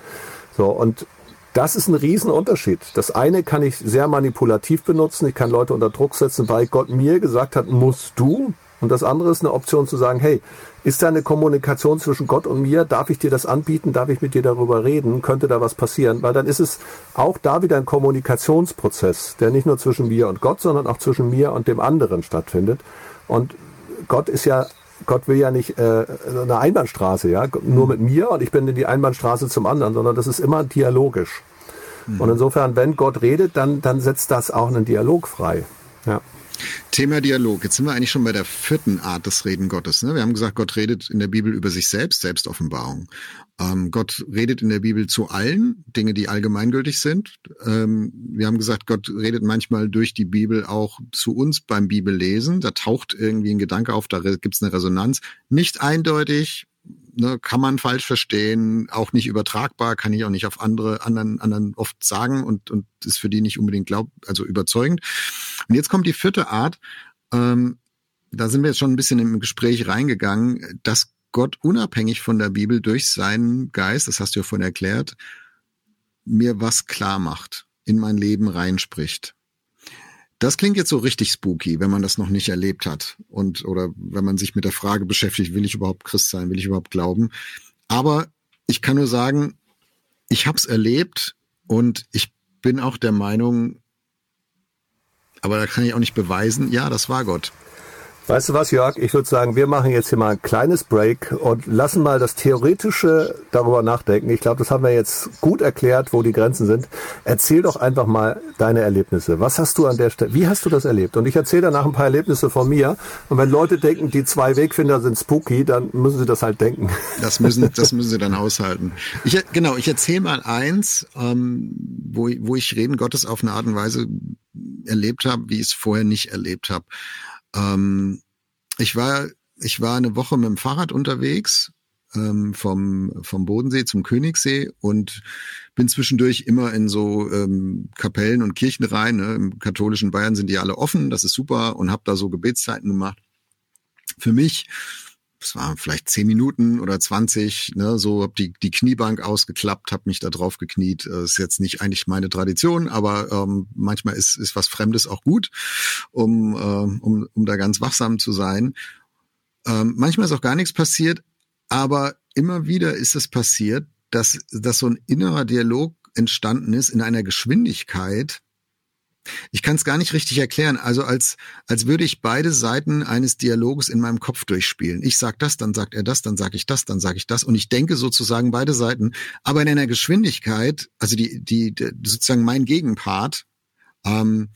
so und das ist ein Riesenunterschied. Das eine kann ich sehr manipulativ benutzen. Ich kann Leute unter Druck setzen, weil Gott mir gesagt hat, musst du. Und das andere ist eine Option zu sagen, hey, ist da eine Kommunikation zwischen Gott und mir? Darf ich dir das anbieten? Darf ich mit dir darüber reden? Könnte da was passieren? Weil dann ist es auch da wieder ein Kommunikationsprozess, der nicht nur zwischen mir und Gott, sondern auch zwischen mir und dem anderen stattfindet. Und Gott ist ja Gott will ja nicht äh, eine Einbahnstraße, ja, nur mit mir und ich bin in die Einbahnstraße zum anderen, sondern das ist immer dialogisch. Mhm. Und insofern, wenn Gott redet, dann, dann setzt das auch einen Dialog frei. Ja. Thema Dialog. Jetzt sind wir eigentlich schon bei der vierten Art des Reden Gottes. Ne? Wir haben gesagt, Gott redet in der Bibel über sich selbst, Selbstoffenbarung. Ähm, Gott redet in der Bibel zu allen, Dinge, die allgemeingültig sind. Ähm, wir haben gesagt, Gott redet manchmal durch die Bibel auch zu uns beim Bibellesen. Da taucht irgendwie ein Gedanke auf, da gibt es eine Resonanz. Nicht eindeutig, ne, kann man falsch verstehen, auch nicht übertragbar, kann ich auch nicht auf andere anderen anderen oft sagen und und ist für die nicht unbedingt glaub also überzeugend. Und jetzt kommt die vierte Art. Ähm, da sind wir jetzt schon ein bisschen im Gespräch reingegangen, dass Gott unabhängig von der Bibel durch seinen Geist, das hast du ja vorhin erklärt, mir was klar macht, in mein Leben reinspricht. Das klingt jetzt so richtig spooky, wenn man das noch nicht erlebt hat und oder wenn man sich mit der Frage beschäftigt, will ich überhaupt Christ sein, will ich überhaupt glauben? Aber ich kann nur sagen, ich habe es erlebt und ich bin auch der Meinung, aber da kann ich auch nicht beweisen, ja, das war Gott. Weißt du was, Jörg? Ich würde sagen, wir machen jetzt hier mal ein kleines Break und lassen mal das Theoretische darüber nachdenken. Ich glaube, das haben wir jetzt gut erklärt, wo die Grenzen sind. Erzähl doch einfach mal deine Erlebnisse. Was hast du an der Stelle, wie hast du das erlebt? Und ich erzähle danach ein paar Erlebnisse von mir. Und wenn Leute denken, die zwei Wegfinder sind spooky, dann müssen sie das halt denken. Das müssen, das müssen sie dann aushalten. Ich, genau, ich erzähle mal eins, ähm, wo, wo ich Reden Gottes auf eine Art und Weise erlebt habe, wie ich es vorher nicht erlebt habe. Ähm, ich war, ich war eine Woche mit dem Fahrrad unterwegs ähm, vom, vom Bodensee zum Königssee und bin zwischendurch immer in so ähm, Kapellen und Kirchen rein. Ne? Im katholischen Bayern sind die alle offen, das ist super und habe da so Gebetszeiten gemacht. Für mich es waren vielleicht zehn Minuten oder zwanzig, ne, so hab die, die Kniebank ausgeklappt, habe mich da drauf gekniet. Das ist jetzt nicht eigentlich meine Tradition, aber ähm, manchmal ist, ist was Fremdes auch gut, um, äh, um, um da ganz wachsam zu sein. Ähm, manchmal ist auch gar nichts passiert, aber immer wieder ist es passiert, dass, dass so ein innerer Dialog entstanden ist in einer Geschwindigkeit, ich kann es gar nicht richtig erklären. Also als, als würde ich beide Seiten eines Dialoges in meinem Kopf durchspielen. Ich sag das, dann sagt er das, dann sage ich das, dann sage ich das. Und ich denke sozusagen beide Seiten, aber in einer Geschwindigkeit, also die, die, die sozusagen mein Gegenpart, ähm,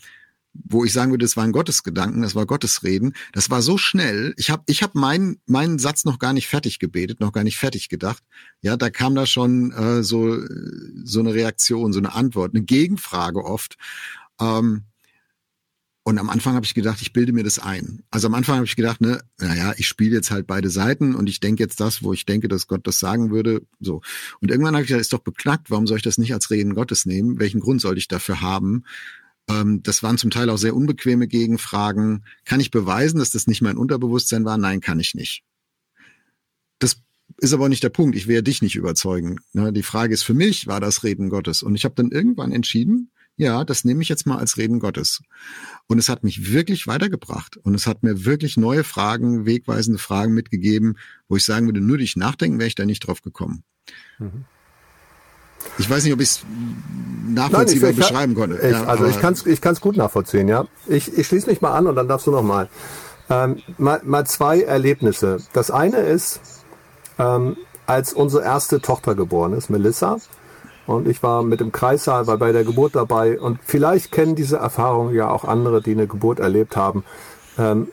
wo ich sagen würde, das war ein Gottesgedanken, das war Gottesreden, das war so schnell. Ich habe ich hab meinen meinen Satz noch gar nicht fertig gebetet, noch gar nicht fertig gedacht. Ja, da kam da schon äh, so so eine Reaktion, so eine Antwort, eine Gegenfrage oft. Ähm, und am Anfang habe ich gedacht, ich bilde mir das ein. Also am Anfang habe ich gedacht, ne, naja, ich spiele jetzt halt beide Seiten und ich denke jetzt das, wo ich denke, dass Gott das sagen würde. So. Und irgendwann habe ich gedacht, ist doch beknackt, warum soll ich das nicht als Reden Gottes nehmen? Welchen Grund sollte ich dafür haben? Ähm, das waren zum Teil auch sehr unbequeme Gegenfragen. Kann ich beweisen, dass das nicht mein Unterbewusstsein war? Nein, kann ich nicht. Das ist aber nicht der Punkt. Ich werde dich nicht überzeugen. Ne? Die Frage ist für mich, war das Reden Gottes? Und ich habe dann irgendwann entschieden, ja, das nehme ich jetzt mal als Reden Gottes. Und es hat mich wirklich weitergebracht. Und es hat mir wirklich neue Fragen, wegweisende Fragen mitgegeben, wo ich sagen würde, nur durch Nachdenken wäre ich da nicht drauf gekommen. Mhm. Ich weiß nicht, ob ich es nachvollziehbar Nein, ich, beschreiben konnte. Ich, ja, also ich kann es ich kann's gut nachvollziehen, ja. Ich, ich schließe mich mal an und dann darfst du noch mal. Ähm, mal, mal zwei Erlebnisse. Das eine ist, ähm, als unsere erste Tochter geboren ist, Melissa, und ich war mit dem Kreissaal, war bei der Geburt dabei. Und vielleicht kennen diese Erfahrung ja auch andere, die eine Geburt erlebt haben. Ähm,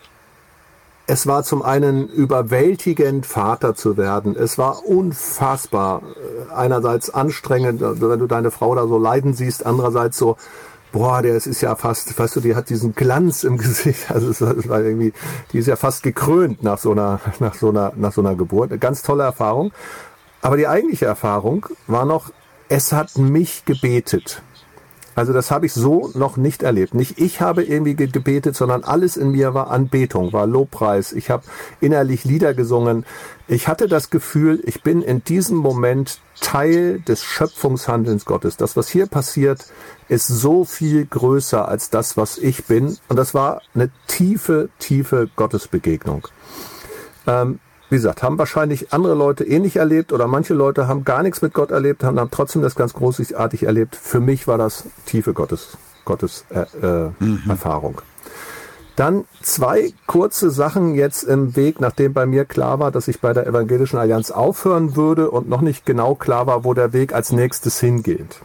es war zum einen überwältigend, Vater zu werden. Es war unfassbar. Äh, einerseits anstrengend, äh, wenn du deine Frau da so leiden siehst. Andererseits so, boah, der ist ja fast, weißt du, die hat diesen Glanz im Gesicht. Also es war irgendwie, die ist ja fast gekrönt nach so einer, nach so einer, nach so einer Geburt. Eine ganz tolle Erfahrung. Aber die eigentliche Erfahrung war noch es hat mich gebetet. Also das habe ich so noch nicht erlebt. Nicht ich habe irgendwie gebetet, sondern alles in mir war Anbetung, war Lobpreis. Ich habe innerlich Lieder gesungen. Ich hatte das Gefühl, ich bin in diesem Moment Teil des Schöpfungshandelns Gottes. Das, was hier passiert, ist so viel größer als das, was ich bin. Und das war eine tiefe, tiefe Gottesbegegnung. Ähm, wie gesagt, haben wahrscheinlich andere Leute ähnlich erlebt oder manche Leute haben gar nichts mit Gott erlebt, haben dann trotzdem das ganz großartig erlebt. Für mich war das tiefe Gottes, Gottes äh, äh, mhm. Erfahrung. Dann zwei kurze Sachen jetzt im Weg, nachdem bei mir klar war, dass ich bei der Evangelischen Allianz aufhören würde und noch nicht genau klar war, wo der Weg als nächstes hingeht.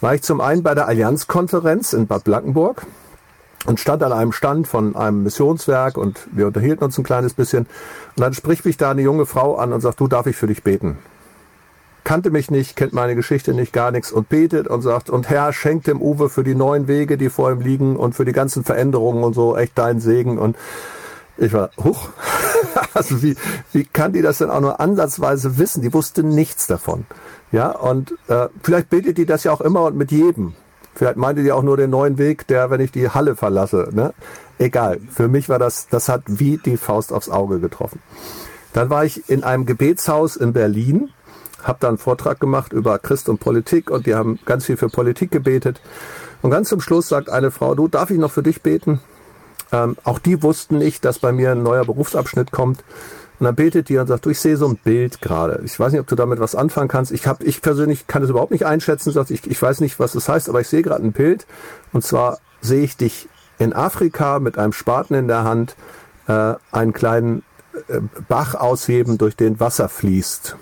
War ich zum einen bei der Allianzkonferenz in Bad Blankenburg und stand an einem Stand von einem Missionswerk und wir unterhielten uns ein kleines bisschen. Und dann spricht mich da eine junge Frau an und sagt, du darf ich für dich beten. Kannte mich nicht, kennt meine Geschichte nicht, gar nichts und betet und sagt, und Herr, schenkt dem Uwe für die neuen Wege, die vor ihm liegen und für die ganzen Veränderungen und so echt deinen Segen und ich war, huch, also wie, wie kann die das denn auch nur ansatzweise wissen? Die wusste nichts davon. Ja, und äh, vielleicht betet die das ja auch immer und mit jedem. Vielleicht meinte die auch nur den neuen Weg, der, wenn ich die Halle verlasse. Ne? Egal. Für mich war das, das hat wie die Faust aufs Auge getroffen. Dann war ich in einem Gebetshaus in Berlin, habe da einen Vortrag gemacht über Christ und Politik und die haben ganz viel für Politik gebetet. Und ganz zum Schluss sagt eine Frau, du, darf ich noch für dich beten? Ähm, auch die wussten nicht, dass bei mir ein neuer Berufsabschnitt kommt. Und dann betet die und sagt, du, ich sehe so ein Bild gerade. Ich weiß nicht, ob du damit was anfangen kannst. Ich habe, ich persönlich kann es überhaupt nicht einschätzen. Sagt, ich, ich weiß nicht, was das heißt, aber ich sehe gerade ein Bild. Und zwar sehe ich dich in Afrika mit einem Spaten in der Hand äh, einen kleinen äh, Bach ausheben, durch den Wasser fließt.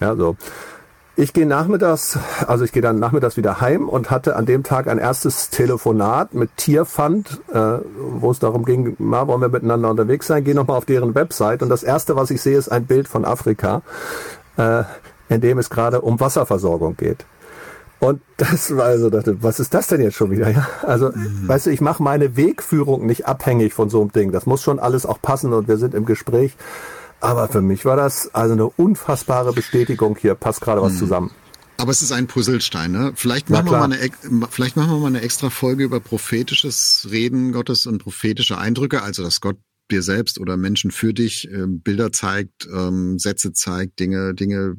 Ja, so. Ich gehe nachmittags, also ich gehe dann nachmittags wieder heim und hatte an dem Tag ein erstes Telefonat mit Tierfund, äh, wo es darum ging, mal wollen wir miteinander unterwegs sein, gehe nochmal auf deren Website und das erste, was ich sehe, ist ein Bild von Afrika, äh, in dem es gerade um Wasserversorgung geht. Und das war also, dachte, was ist das denn jetzt schon wieder? Ja? Also, mhm. weißt du, ich mache meine Wegführung nicht abhängig von so einem Ding. Das muss schon alles auch passen und wir sind im Gespräch. Aber für mich war das also eine unfassbare Bestätigung. Hier passt gerade was mhm. zusammen. Aber es ist ein Puzzlestein, ne? Vielleicht machen, wir mal eine, vielleicht machen wir mal eine extra Folge über prophetisches Reden Gottes und prophetische Eindrücke, also dass Gott dir selbst oder Menschen für dich äh, Bilder zeigt, ähm, Sätze zeigt, Dinge, Dinge,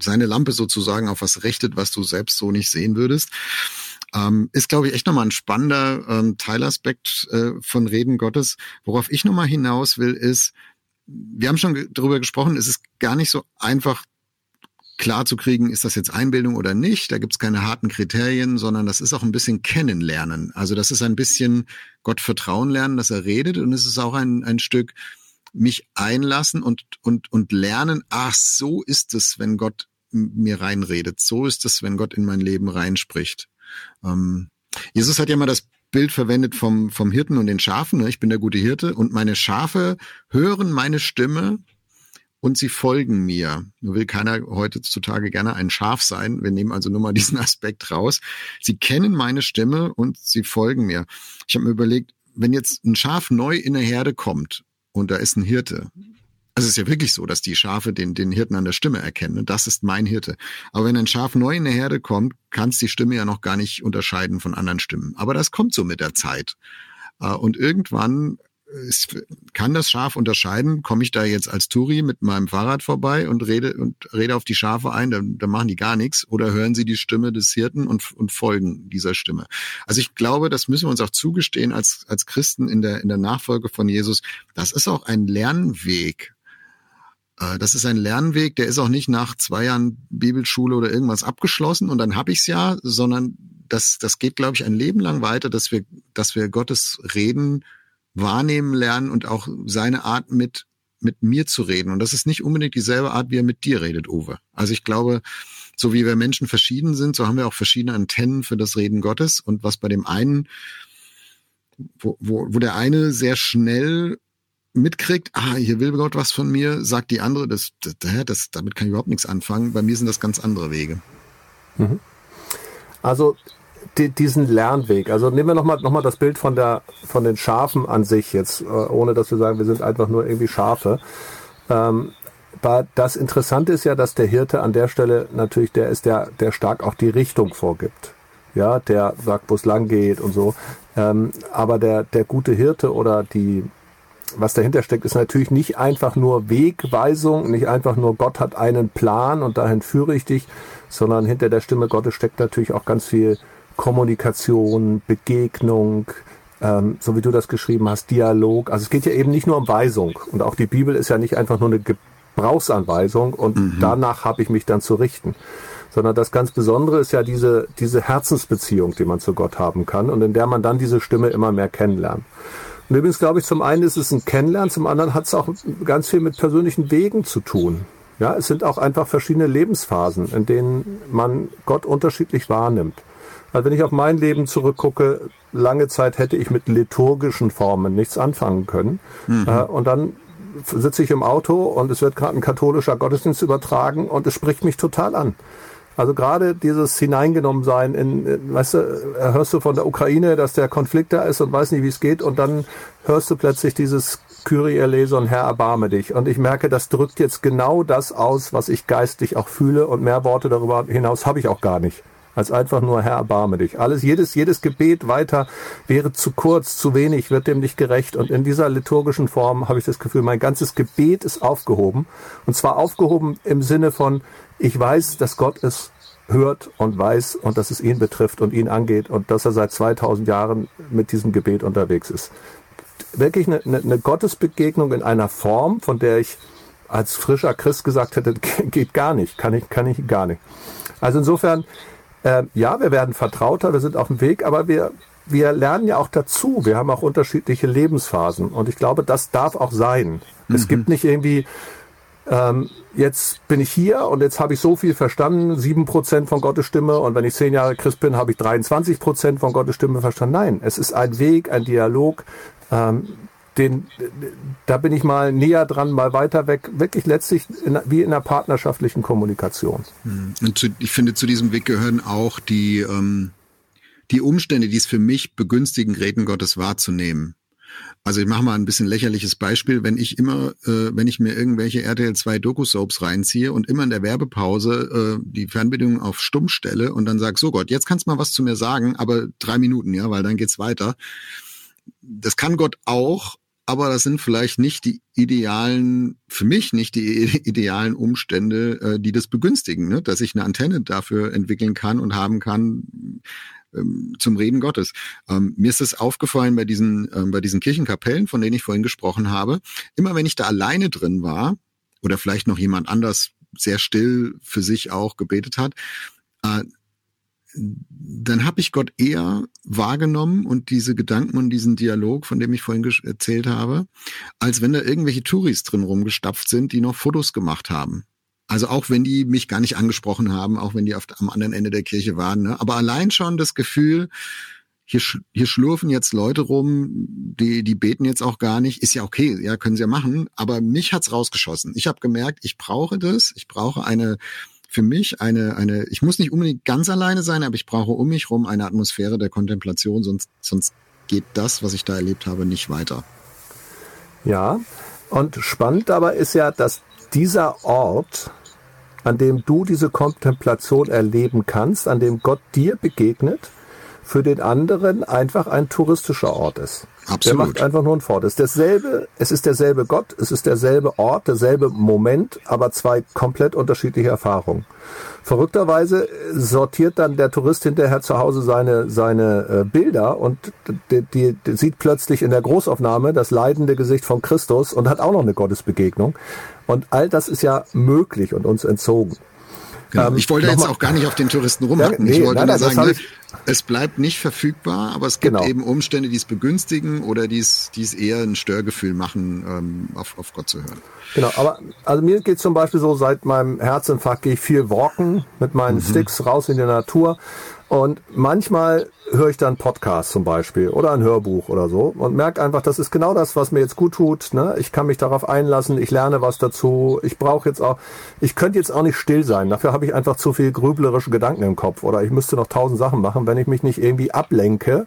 seine Lampe sozusagen auf was richtet, was du selbst so nicht sehen würdest. Ähm, ist, glaube ich, echt nochmal ein spannender ähm, Teilaspekt äh, von Reden Gottes. Worauf ich nochmal hinaus will, ist, wir haben schon darüber gesprochen, es ist gar nicht so einfach klar zu kriegen, ist das jetzt Einbildung oder nicht. Da gibt's keine harten Kriterien, sondern das ist auch ein bisschen Kennenlernen. Also das ist ein bisschen Gott vertrauen lernen, dass er redet und es ist auch ein, ein Stück mich einlassen und, und, und lernen, ach, so ist es, wenn Gott mir reinredet. So ist es, wenn Gott in mein Leben reinspricht. Ähm, Jesus hat ja mal das Bild verwendet vom, vom Hirten und den Schafen. Ne? Ich bin der gute Hirte und meine Schafe hören meine Stimme und sie folgen mir. Nur will keiner heutzutage gerne ein Schaf sein. Wir nehmen also nur mal diesen Aspekt raus. Sie kennen meine Stimme und sie folgen mir. Ich habe mir überlegt, wenn jetzt ein Schaf neu in der Herde kommt und da ist ein Hirte, also es ist ja wirklich so, dass die Schafe den, den Hirten an der Stimme erkennen. Das ist mein Hirte. Aber wenn ein Schaf neu in der Herde kommt, kann es die Stimme ja noch gar nicht unterscheiden von anderen Stimmen. Aber das kommt so mit der Zeit. Äh, und irgendwann ist, kann das Schaf unterscheiden, komme ich da jetzt als Turi mit meinem Fahrrad vorbei und rede und rede auf die Schafe ein, dann, dann machen die gar nichts, oder hören sie die Stimme des Hirten und, und folgen dieser Stimme. Also ich glaube, das müssen wir uns auch zugestehen als, als Christen in der, in der Nachfolge von Jesus. Das ist auch ein Lernweg. Äh, das ist ein Lernweg, der ist auch nicht nach zwei Jahren Bibelschule oder irgendwas abgeschlossen und dann hab ich's ja, sondern das, das geht, glaube ich, ein Leben lang weiter, dass wir, dass wir Gottes Reden wahrnehmen lernen und auch seine Art mit mit mir zu reden. Und das ist nicht unbedingt dieselbe Art, wie er mit dir redet, Uwe. Also ich glaube, so wie wir Menschen verschieden sind, so haben wir auch verschiedene Antennen für das Reden Gottes. Und was bei dem einen, wo, wo, wo der eine sehr schnell mitkriegt, ah, hier will Gott was von mir, sagt die andere, das, das, das damit kann ich überhaupt nichts anfangen. Bei mir sind das ganz andere Wege. Mhm. Also die, diesen Lernweg. Also nehmen wir nochmal noch mal das Bild von, der, von den Schafen an sich jetzt, äh, ohne dass wir sagen, wir sind einfach nur irgendwie Schafe. Ähm, das Interessante ist ja, dass der Hirte an der Stelle natürlich der ist, der, der stark auch die Richtung vorgibt. Ja, der sagt, wo es lang geht und so. Ähm, aber der, der gute Hirte oder die, was dahinter steckt, ist natürlich nicht einfach nur Wegweisung, nicht einfach nur Gott hat einen Plan und dahin führe ich dich, sondern hinter der Stimme Gottes steckt natürlich auch ganz viel Kommunikation, Begegnung, ähm, so wie du das geschrieben hast, Dialog. Also es geht ja eben nicht nur um Weisung. Und auch die Bibel ist ja nicht einfach nur eine Gebrauchsanweisung und mhm. danach habe ich mich dann zu richten. Sondern das ganz Besondere ist ja diese, diese Herzensbeziehung, die man zu Gott haben kann und in der man dann diese Stimme immer mehr kennenlernt. Und übrigens glaube ich, zum einen ist es ein Kennenlernen, zum anderen hat es auch ganz viel mit persönlichen Wegen zu tun. Ja, es sind auch einfach verschiedene Lebensphasen, in denen man Gott unterschiedlich wahrnimmt. Also wenn ich auf mein Leben zurückgucke, lange Zeit hätte ich mit liturgischen Formen nichts anfangen können. Mhm. Äh, und dann sitze ich im Auto und es wird gerade ein katholischer Gottesdienst übertragen und es spricht mich total an. Also gerade dieses Hineingenommensein in, weißt du, äh, hörst du von der Ukraine, dass der Konflikt da ist und weiß nicht, wie es geht und dann hörst du plötzlich dieses Kyrie eleison, Herr, erbarme dich. Und ich merke, das drückt jetzt genau das aus, was ich geistig auch fühle und mehr Worte darüber hinaus habe ich auch gar nicht als einfach nur Herr, erbarme dich. Alles, jedes, jedes Gebet weiter wäre zu kurz, zu wenig, wird dem nicht gerecht. Und in dieser liturgischen Form habe ich das Gefühl, mein ganzes Gebet ist aufgehoben. Und zwar aufgehoben im Sinne von, ich weiß, dass Gott es hört und weiß und dass es ihn betrifft und ihn angeht und dass er seit 2000 Jahren mit diesem Gebet unterwegs ist. Wirklich eine, eine, eine Gottesbegegnung in einer Form, von der ich als frischer Christ gesagt hätte, geht gar nicht, kann ich, kann ich gar nicht. Also insofern, äh, ja, wir werden vertrauter, wir sind auf dem Weg, aber wir, wir lernen ja auch dazu. Wir haben auch unterschiedliche Lebensphasen. Und ich glaube, das darf auch sein. Mhm. Es gibt nicht irgendwie, ähm, jetzt bin ich hier und jetzt habe ich so viel verstanden, sieben Prozent von Gottes Stimme und wenn ich zehn Jahre Christ bin, habe ich 23 Prozent von Gottes Stimme verstanden. Nein, es ist ein Weg, ein Dialog, ähm, den, da bin ich mal näher dran, mal weiter weg, wirklich letztlich in, wie in einer partnerschaftlichen Kommunikation. Hm. Und zu, ich finde, zu diesem Weg gehören auch die, ähm, die Umstände, die es für mich begünstigen, Reden Gottes wahrzunehmen. Also ich mache mal ein bisschen lächerliches Beispiel, wenn ich immer, äh, wenn ich mir irgendwelche RTL 2 Doku-Soaps reinziehe und immer in der Werbepause äh, die Fernbedienung auf Stumm stelle und dann sag, so Gott, jetzt kannst du mal was zu mir sagen, aber drei Minuten, ja, weil dann geht's weiter. Das kann Gott auch, aber das sind vielleicht nicht die idealen, für mich nicht die idealen Umstände, äh, die das begünstigen, ne? dass ich eine Antenne dafür entwickeln kann und haben kann ähm, zum Reden Gottes. Ähm, mir ist es aufgefallen bei diesen, ähm, bei diesen Kirchenkapellen, von denen ich vorhin gesprochen habe. Immer wenn ich da alleine drin war oder vielleicht noch jemand anders sehr still für sich auch gebetet hat, äh, dann habe ich Gott eher wahrgenommen und diese Gedanken und diesen Dialog, von dem ich vorhin erzählt habe, als wenn da irgendwelche Touris drin rumgestapft sind, die noch Fotos gemacht haben. Also auch wenn die mich gar nicht angesprochen haben, auch wenn die auf, am anderen Ende der Kirche waren. Ne? Aber allein schon das Gefühl, hier, hier schlurfen jetzt Leute rum, die, die beten jetzt auch gar nicht. Ist ja okay, ja, können sie ja machen. Aber mich hat's rausgeschossen. Ich habe gemerkt, ich brauche das. Ich brauche eine für mich eine, eine, ich muss nicht unbedingt ganz alleine sein, aber ich brauche um mich rum eine Atmosphäre der Kontemplation, sonst, sonst geht das, was ich da erlebt habe, nicht weiter. Ja, und spannend dabei ist ja, dass dieser Ort, an dem du diese Kontemplation erleben kannst, an dem Gott dir begegnet, für den anderen einfach ein touristischer Ort ist. Absolut. Der macht einfach nur ein Fort. Es ist dasselbe, es ist derselbe Gott, es ist derselbe Ort, derselbe Moment, aber zwei komplett unterschiedliche Erfahrungen. Verrückterweise sortiert dann der Tourist hinterher zu Hause seine, seine äh, Bilder und die, die, die sieht plötzlich in der Großaufnahme das leidende Gesicht von Christus und hat auch noch eine Gottesbegegnung. Und all das ist ja möglich und uns entzogen. Genau. Ähm, ich wollte jetzt auch gar nicht auf den Touristen rumhacken. Ja, nee, ich wollte nein, nur sagen, ne, es bleibt nicht verfügbar, aber es gibt genau. eben Umstände, die es begünstigen oder die es, die es eher ein Störgefühl machen, ähm, auf, auf Gott zu hören. Genau, aber also mir geht zum Beispiel so, seit meinem Herzinfarkt gehe ich viel walken mit meinen mhm. Sticks raus in die Natur und manchmal höre ich dann Podcast zum Beispiel oder ein Hörbuch oder so und merke einfach, das ist genau das, was mir jetzt gut tut. Ne? Ich kann mich darauf einlassen, ich lerne was dazu. Ich brauche jetzt auch, ich könnte jetzt auch nicht still sein. Dafür habe ich einfach zu viel grüblerische Gedanken im Kopf oder ich müsste noch tausend Sachen machen, wenn ich mich nicht irgendwie ablenke.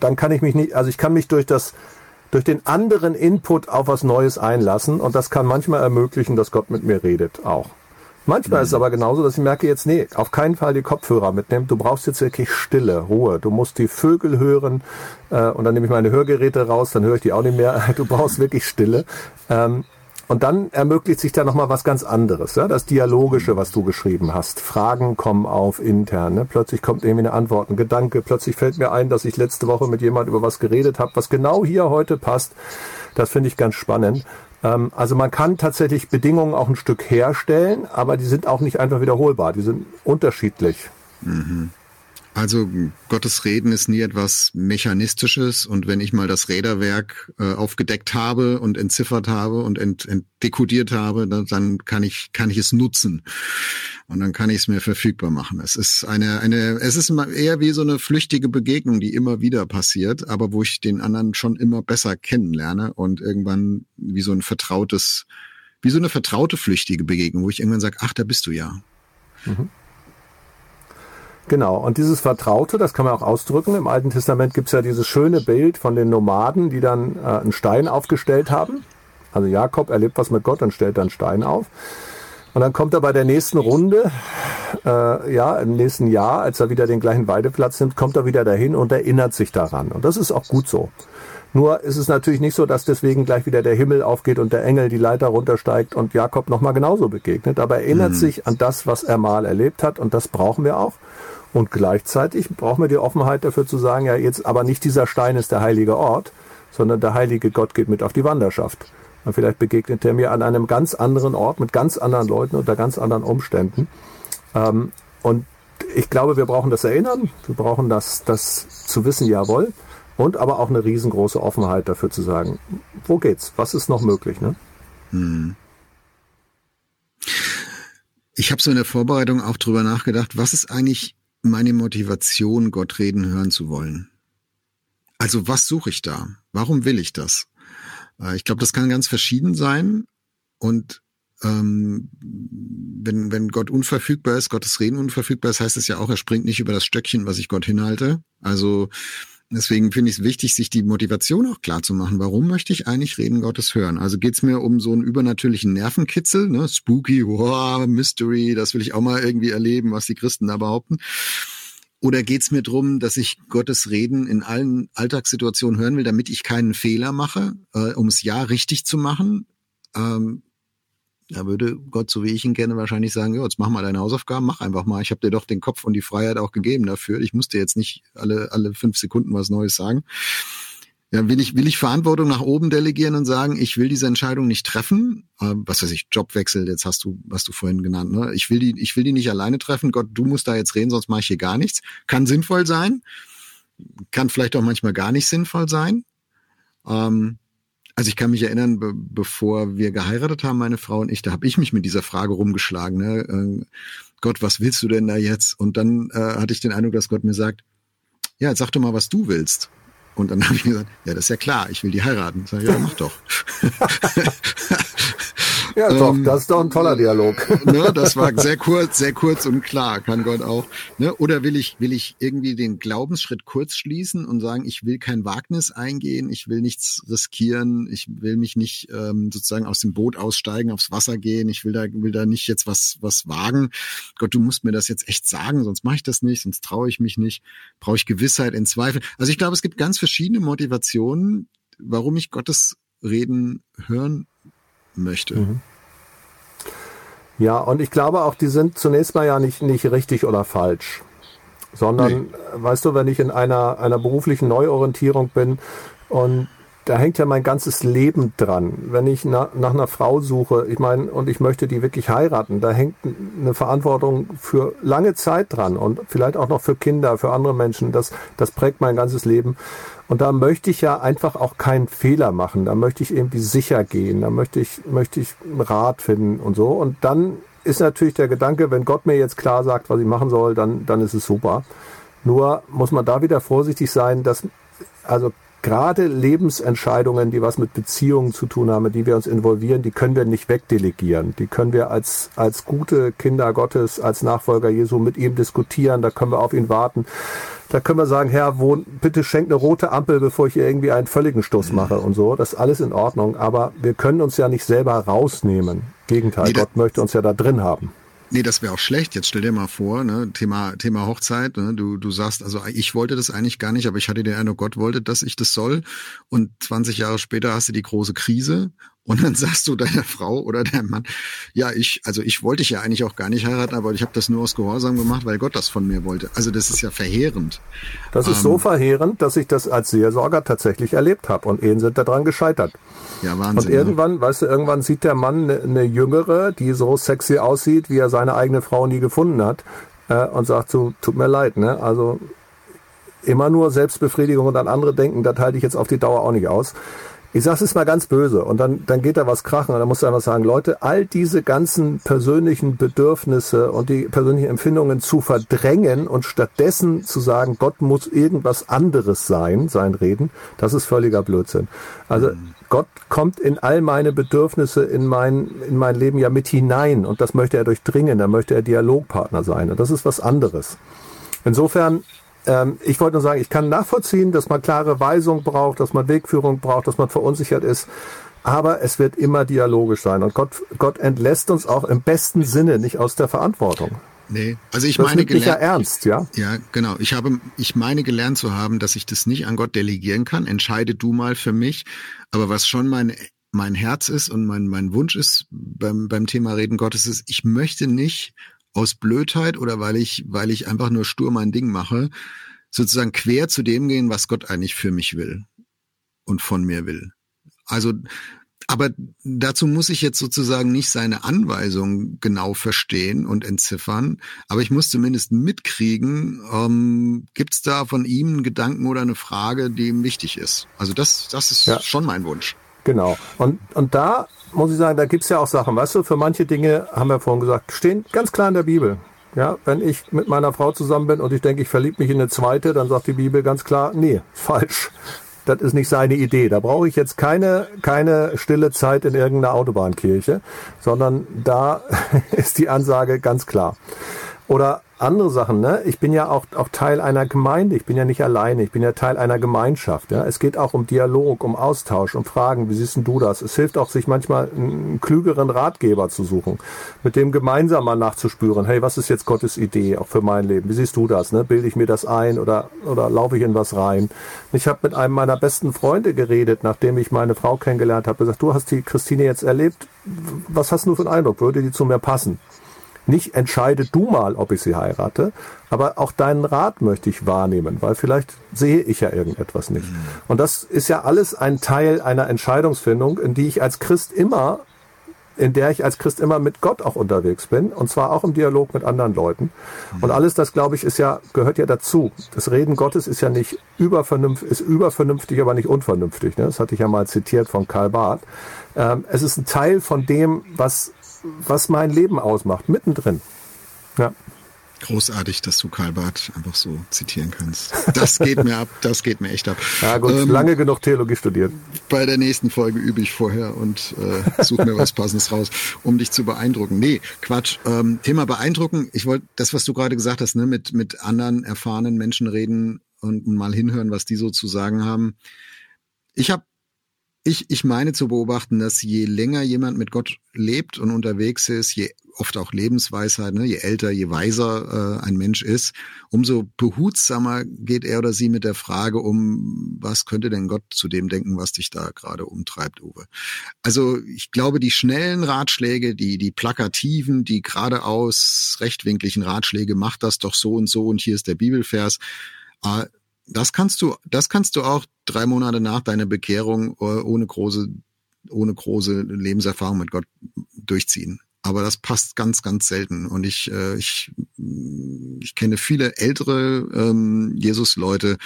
Dann kann ich mich nicht, also ich kann mich durch das durch den anderen Input auf was Neues einlassen und das kann manchmal ermöglichen, dass Gott mit mir redet auch. Manchmal mhm. ist es aber genauso, dass ich merke jetzt, nee, auf keinen Fall die Kopfhörer mitnehmen. Du brauchst jetzt wirklich Stille, Ruhe. Du musst die Vögel hören äh, und dann nehme ich meine Hörgeräte raus, dann höre ich die auch nicht mehr. Du brauchst wirklich Stille. Ähm, und dann ermöglicht sich da nochmal was ganz anderes. Ja? Das Dialogische, was du geschrieben hast. Fragen kommen auf intern. Ne? Plötzlich kommt irgendwie eine Antwort, ein Gedanke. Plötzlich fällt mir ein, dass ich letzte Woche mit jemand über was geredet habe, was genau hier heute passt. Das finde ich ganz spannend. Ähm, also man kann tatsächlich Bedingungen auch ein Stück herstellen, aber die sind auch nicht einfach wiederholbar. Die sind unterschiedlich. Mhm. Also Gottes Reden ist nie etwas Mechanistisches und wenn ich mal das Räderwerk äh, aufgedeckt habe und entziffert habe und ent, ent dekodiert habe, dann, dann kann ich kann ich es nutzen und dann kann ich es mir verfügbar machen. Es ist eine eine es ist eher wie so eine flüchtige Begegnung, die immer wieder passiert, aber wo ich den anderen schon immer besser kennenlerne und irgendwann wie so ein vertrautes wie so eine vertraute flüchtige Begegnung, wo ich irgendwann sage, ach, da bist du ja. Mhm. Genau, und dieses Vertraute, das kann man auch ausdrücken. Im Alten Testament gibt's ja dieses schöne Bild von den Nomaden, die dann äh, einen Stein aufgestellt haben. Also Jakob erlebt was mit Gott und stellt dann Stein auf. Und dann kommt er bei der nächsten Runde, äh, ja, im nächsten Jahr, als er wieder den gleichen Weideplatz nimmt, kommt er wieder dahin und erinnert sich daran. Und das ist auch gut so. Nur ist es natürlich nicht so, dass deswegen gleich wieder der Himmel aufgeht und der Engel die Leiter runtersteigt und Jakob nochmal genauso begegnet. Aber er erinnert mhm. sich an das, was er mal erlebt hat und das brauchen wir auch. Und gleichzeitig brauchen wir die Offenheit dafür zu sagen, ja, jetzt aber nicht dieser Stein ist der heilige Ort, sondern der heilige Gott geht mit auf die Wanderschaft. Und vielleicht begegnet er mir an einem ganz anderen Ort mit ganz anderen Leuten unter ganz anderen Umständen. Ähm, und ich glaube, wir brauchen das Erinnern, wir brauchen das, das zu wissen, jawohl, und aber auch eine riesengroße Offenheit dafür zu sagen, wo geht's, was ist noch möglich, ne? Hm. Ich habe so in der Vorbereitung auch drüber nachgedacht, was ist eigentlich meine Motivation, Gott reden hören zu wollen. Also was suche ich da? Warum will ich das? Äh, ich glaube, das kann ganz verschieden sein. Und ähm, wenn, wenn Gott unverfügbar ist, Gottes Reden unverfügbar ist, heißt es ja auch, er springt nicht über das Stöckchen, was ich Gott hinhalte. Also Deswegen finde ich es wichtig, sich die Motivation auch klar zu machen. Warum möchte ich eigentlich Reden Gottes hören? Also geht es mir um so einen übernatürlichen Nervenkitzel, ne? Spooky, wow, Mystery, das will ich auch mal irgendwie erleben, was die Christen da behaupten. Oder geht's mir drum, dass ich Gottes Reden in allen Alltagssituationen hören will, damit ich keinen Fehler mache, äh, um es ja richtig zu machen? Ähm, da würde Gott, so wie ich ihn kenne, wahrscheinlich sagen, ja, jetzt mach mal deine Hausaufgaben, mach einfach mal. Ich habe dir doch den Kopf und die Freiheit auch gegeben dafür. Ich muss dir jetzt nicht alle, alle fünf Sekunden was Neues sagen. Ja, will ich, will ich Verantwortung nach oben delegieren und sagen, ich will diese Entscheidung nicht treffen? Äh, was weiß ich, Jobwechsel, jetzt hast du, was du vorhin genannt, ne? Ich will die, ich will die nicht alleine treffen. Gott, du musst da jetzt reden, sonst mache ich hier gar nichts. Kann sinnvoll sein, kann vielleicht auch manchmal gar nicht sinnvoll sein. Ähm, also ich kann mich erinnern, be bevor wir geheiratet haben, meine Frau und ich, da habe ich mich mit dieser Frage rumgeschlagen. Ne? Äh, Gott, was willst du denn da jetzt? Und dann äh, hatte ich den Eindruck, dass Gott mir sagt, ja, jetzt sag doch mal, was du willst. Und dann habe ich gesagt, ja, das ist ja klar, ich will die heiraten. Sag ich, ja, mach doch. Ja, doch, ähm, das ist doch ein toller Dialog. Ne, das war sehr kurz, sehr kurz und klar, kann Gott auch. Ne? Oder will ich, will ich irgendwie den Glaubensschritt kurz schließen und sagen, ich will kein Wagnis eingehen, ich will nichts riskieren, ich will mich nicht ähm, sozusagen aus dem Boot aussteigen, aufs Wasser gehen, ich will da, will da nicht jetzt was, was wagen. Gott, du musst mir das jetzt echt sagen, sonst mache ich das nicht, sonst traue ich mich nicht, brauche ich Gewissheit in Zweifel. Also ich glaube, es gibt ganz verschiedene Motivationen, warum ich Gottes Reden hören möchte. Mhm. Ja, und ich glaube auch, die sind zunächst mal ja nicht, nicht richtig oder falsch. Sondern, nee. weißt du, wenn ich in einer, einer beruflichen Neuorientierung bin und da hängt ja mein ganzes Leben dran. Wenn ich na, nach einer Frau suche, ich meine, und ich möchte die wirklich heiraten, da hängt eine Verantwortung für lange Zeit dran und vielleicht auch noch für Kinder, für andere Menschen. Das, das prägt mein ganzes Leben. Und da möchte ich ja einfach auch keinen Fehler machen. Da möchte ich irgendwie sicher gehen. Da möchte ich, möchte ich einen Rat finden und so. Und dann ist natürlich der Gedanke, wenn Gott mir jetzt klar sagt, was ich machen soll, dann, dann ist es super. Nur muss man da wieder vorsichtig sein, dass, also gerade Lebensentscheidungen, die was mit Beziehungen zu tun haben, die wir uns involvieren, die können wir nicht wegdelegieren. Die können wir als, als gute Kinder Gottes, als Nachfolger Jesu mit ihm diskutieren. Da können wir auf ihn warten. Da können wir sagen, Herr, wo, bitte schenk eine rote Ampel, bevor ich hier irgendwie einen völligen Stoß mache und so. Das ist alles in Ordnung. Aber wir können uns ja nicht selber rausnehmen. Gegenteil, Gott möchte uns ja da drin haben. Nee, das wäre auch schlecht. Jetzt stell dir mal vor, ne, Thema, Thema Hochzeit, ne, du, du sagst, also ich wollte das eigentlich gar nicht, aber ich hatte den Eindruck, Gott wollte, dass ich das soll. Und 20 Jahre später hast du die große Krise und dann sagst du deiner Frau oder deinem Mann, ja, ich, also ich wollte dich ja eigentlich auch gar nicht heiraten, aber ich habe das nur aus Gehorsam gemacht, weil Gott das von mir wollte. Also das ist ja verheerend. Das ist ähm, so verheerend, dass ich das als Seelsorger tatsächlich erlebt habe und Ehen sind daran gescheitert. Ja, Wahnsinn. Und irgendwann, ja. weißt du, irgendwann sieht der Mann eine, eine Jüngere, die so sexy aussieht, wie er seine eigene Frau nie gefunden hat, äh, und sagt so, tut mir leid, ne? Also immer nur Selbstbefriedigung und an andere denken, das halte ich jetzt auf die Dauer auch nicht aus. Ich sag's es mal ganz böse und dann, dann geht da was krachen und dann musst du einfach sagen, Leute, all diese ganzen persönlichen Bedürfnisse und die persönlichen Empfindungen zu verdrängen und stattdessen zu sagen, Gott muss irgendwas anderes sein, sein Reden, das ist völliger Blödsinn. Also mhm. Gott kommt in all meine Bedürfnisse in mein, in mein Leben ja mit hinein und das möchte er durchdringen, da möchte er Dialogpartner sein und das ist was anderes. Insofern ähm, ich wollte nur sagen, ich kann nachvollziehen, dass man klare Weisung braucht, dass man Wegführung braucht, dass man verunsichert ist. Aber es wird immer dialogisch sein. Und Gott, Gott entlässt uns auch im besten Sinne nicht aus der Verantwortung. Nee, also ich das meine gelernt, ja ernst, ja? Ja, genau. Ich habe, ich meine gelernt zu haben, dass ich das nicht an Gott delegieren kann. Entscheide du mal für mich. Aber was schon mein, mein Herz ist und mein, mein Wunsch ist beim, beim Thema Reden Gottes ist, ich möchte nicht aus Blödheit oder weil ich, weil ich einfach nur stur mein Ding mache, sozusagen quer zu dem gehen, was Gott eigentlich für mich will und von mir will. Also, aber dazu muss ich jetzt sozusagen nicht seine Anweisung genau verstehen und entziffern, aber ich muss zumindest mitkriegen, ähm, gibt es da von ihm einen Gedanken oder eine Frage, die ihm wichtig ist. Also das, das ist ja. schon mein Wunsch. Genau. Und, und da muss ich sagen, da gibt's ja auch Sachen, weißt du, für manche Dinge, haben wir vorhin gesagt, stehen ganz klar in der Bibel. Ja, wenn ich mit meiner Frau zusammen bin und ich denke, ich verliebe mich in eine zweite, dann sagt die Bibel ganz klar, nee, falsch. Das ist nicht seine Idee. Da brauche ich jetzt keine, keine stille Zeit in irgendeiner Autobahnkirche, sondern da ist die Ansage ganz klar. Oder andere Sachen, ne? Ich bin ja auch, auch Teil einer Gemeinde. Ich bin ja nicht alleine. Ich bin ja Teil einer Gemeinschaft. Ja? Es geht auch um Dialog, um Austausch, um Fragen. Wie siehst denn du das? Es hilft auch, sich manchmal einen klügeren Ratgeber zu suchen, mit dem gemeinsam mal nachzuspüren. Hey, was ist jetzt Gottes Idee auch für mein Leben? Wie siehst du das? Ne? Bilde ich mir das ein oder, oder laufe ich in was rein? Ich habe mit einem meiner besten Freunde geredet, nachdem ich meine Frau kennengelernt habe, gesagt, du hast die Christine jetzt erlebt. Was hast du für einen Eindruck? Würde die zu mir passen? Nicht entscheide du mal, ob ich sie heirate, aber auch deinen Rat möchte ich wahrnehmen, weil vielleicht sehe ich ja irgendetwas nicht. Mhm. Und das ist ja alles ein Teil einer Entscheidungsfindung, in die ich als Christ immer in der ich als Christ immer mit Gott auch unterwegs bin und zwar auch im Dialog mit anderen Leuten. Und mhm. alles das, glaube ich, ist ja gehört ja dazu. Das Reden Gottes ist ja nicht übervernünftig, ist übervernünftig, aber nicht unvernünftig. Ne? Das hatte ich ja mal zitiert von Karl Barth. Ähm, es ist ein Teil von dem, was was mein Leben ausmacht, mittendrin. Ja. Großartig, dass du Karl Barth einfach so zitieren kannst. Das geht mir ab, das geht mir echt ab. Ja gut, ähm, lange genug Theologie studiert. Bei der nächsten Folge übe ich vorher und äh, suche mir was Passendes raus, um dich zu beeindrucken. Nee, Quatsch. Ähm, Thema beeindrucken. Ich wollte das, was du gerade gesagt hast, ne, mit, mit anderen erfahrenen Menschen reden und mal hinhören, was die so zu sagen haben. Ich habe ich, ich meine zu beobachten, dass je länger jemand mit Gott lebt und unterwegs ist, je oft auch Lebensweisheit, ne, je älter, je weiser äh, ein Mensch ist, umso behutsamer geht er oder sie mit der Frage um, was könnte denn Gott zu dem denken, was dich da gerade umtreibt, Uwe. Also ich glaube, die schnellen Ratschläge, die, die plakativen, die geradeaus rechtwinkligen Ratschläge, mach das doch so und so und hier ist der Bibelvers, äh, das kannst du, das kannst du auch drei Monate nach deiner Bekehrung äh, ohne große, ohne große Lebenserfahrung mit Gott durchziehen. Aber das passt ganz, ganz selten. Und ich, äh, ich, ich kenne viele ältere ähm, Jesus-Leute,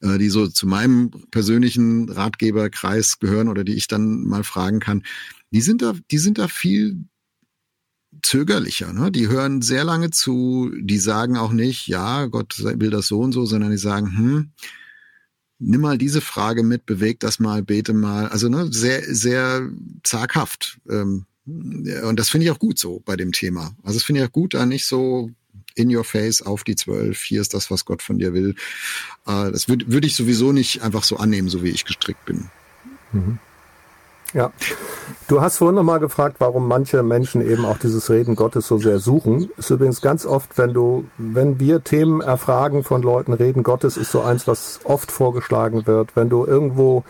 äh, die so zu meinem persönlichen Ratgeberkreis gehören oder die ich dann mal fragen kann. Die sind da, die sind da viel zögerlicher. Ne? Die hören sehr lange zu, die sagen auch nicht, ja, Gott will das so und so, sondern die sagen, hm, nimm mal diese Frage mit, beweg das mal, bete mal. Also ne, sehr, sehr zaghaft. Ähm, und das finde ich auch gut so bei dem Thema. Also das finde ich auch gut, da nicht so in your face auf die zwölf, hier ist das, was Gott von dir will. Äh, das würde würd ich sowieso nicht einfach so annehmen, so wie ich gestrickt bin. Mhm. Ja. Du hast vorhin nochmal gefragt, warum manche Menschen eben auch dieses Reden Gottes so sehr suchen. Ist übrigens ganz oft, wenn du, wenn wir Themen erfragen von Leuten, Reden Gottes ist so eins, was oft vorgeschlagen wird. Wenn du irgendwo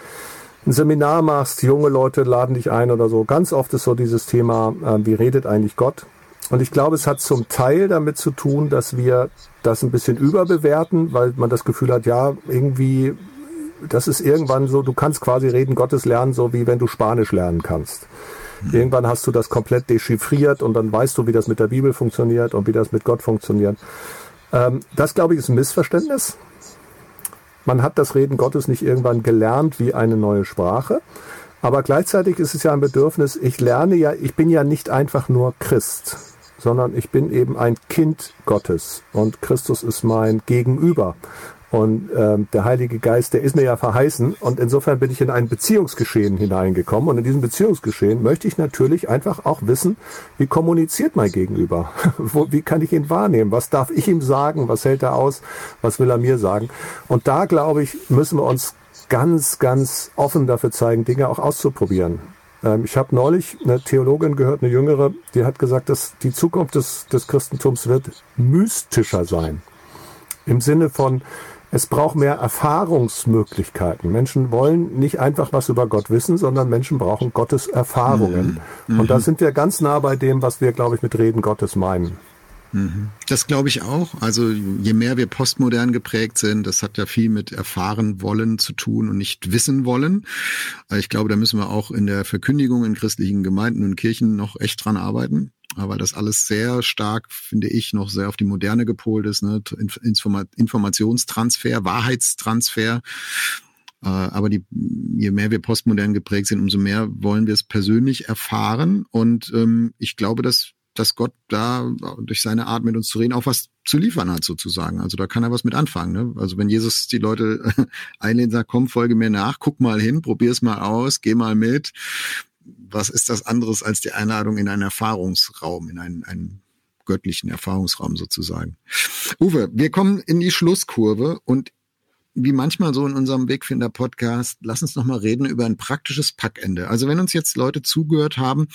ein Seminar machst, junge Leute laden dich ein oder so, ganz oft ist so dieses Thema, äh, wie redet eigentlich Gott? Und ich glaube, es hat zum Teil damit zu tun, dass wir das ein bisschen überbewerten, weil man das Gefühl hat, ja, irgendwie das ist irgendwann so, du kannst quasi Reden Gottes lernen, so wie wenn du Spanisch lernen kannst. Mhm. Irgendwann hast du das komplett dechiffriert und dann weißt du, wie das mit der Bibel funktioniert und wie das mit Gott funktioniert. Ähm, das, glaube ich, ist ein Missverständnis. Man hat das Reden Gottes nicht irgendwann gelernt wie eine neue Sprache. Aber gleichzeitig ist es ja ein Bedürfnis, ich lerne ja, ich bin ja nicht einfach nur Christ, sondern ich bin eben ein Kind Gottes und Christus ist mein Gegenüber. Und ähm, der Heilige Geist, der ist mir ja verheißen. Und insofern bin ich in ein Beziehungsgeschehen hineingekommen. Und in diesem Beziehungsgeschehen möchte ich natürlich einfach auch wissen, wie kommuniziert mein Gegenüber? Wo, wie kann ich ihn wahrnehmen? Was darf ich ihm sagen? Was hält er aus? Was will er mir sagen? Und da, glaube ich, müssen wir uns ganz, ganz offen dafür zeigen, Dinge auch auszuprobieren. Ähm, ich habe neulich eine Theologin gehört, eine jüngere, die hat gesagt, dass die Zukunft des, des Christentums wird mystischer sein. Im Sinne von, es braucht mehr Erfahrungsmöglichkeiten. Menschen wollen nicht einfach was über Gott wissen, sondern Menschen brauchen Gottes Erfahrungen. Mhm. Und da sind wir ganz nah bei dem, was wir, glaube ich, mit Reden Gottes meinen. Mhm. Das glaube ich auch. Also je mehr wir postmodern geprägt sind, das hat ja viel mit erfahren wollen zu tun und nicht wissen wollen. Ich glaube, da müssen wir auch in der Verkündigung in christlichen Gemeinden und Kirchen noch echt dran arbeiten weil das alles sehr stark, finde ich, noch sehr auf die Moderne gepolt ist, ne? Informationstransfer, Wahrheitstransfer. Äh, aber die, je mehr wir postmodern geprägt sind, umso mehr wollen wir es persönlich erfahren. Und ähm, ich glaube, dass, dass Gott da durch seine Art mit uns zu reden auch was zu liefern hat, sozusagen. Also da kann er was mit anfangen. Ne? Also wenn Jesus die Leute einlädt, sagt, komm, folge mir nach, guck mal hin, probier's mal aus, geh mal mit, was ist das anderes als die Einladung in einen Erfahrungsraum, in einen, einen göttlichen Erfahrungsraum sozusagen. Uwe, wir kommen in die Schlusskurve und wie manchmal so in unserem Wegfinder-Podcast, lass uns noch mal reden über ein praktisches Packende. Also wenn uns jetzt Leute zugehört haben,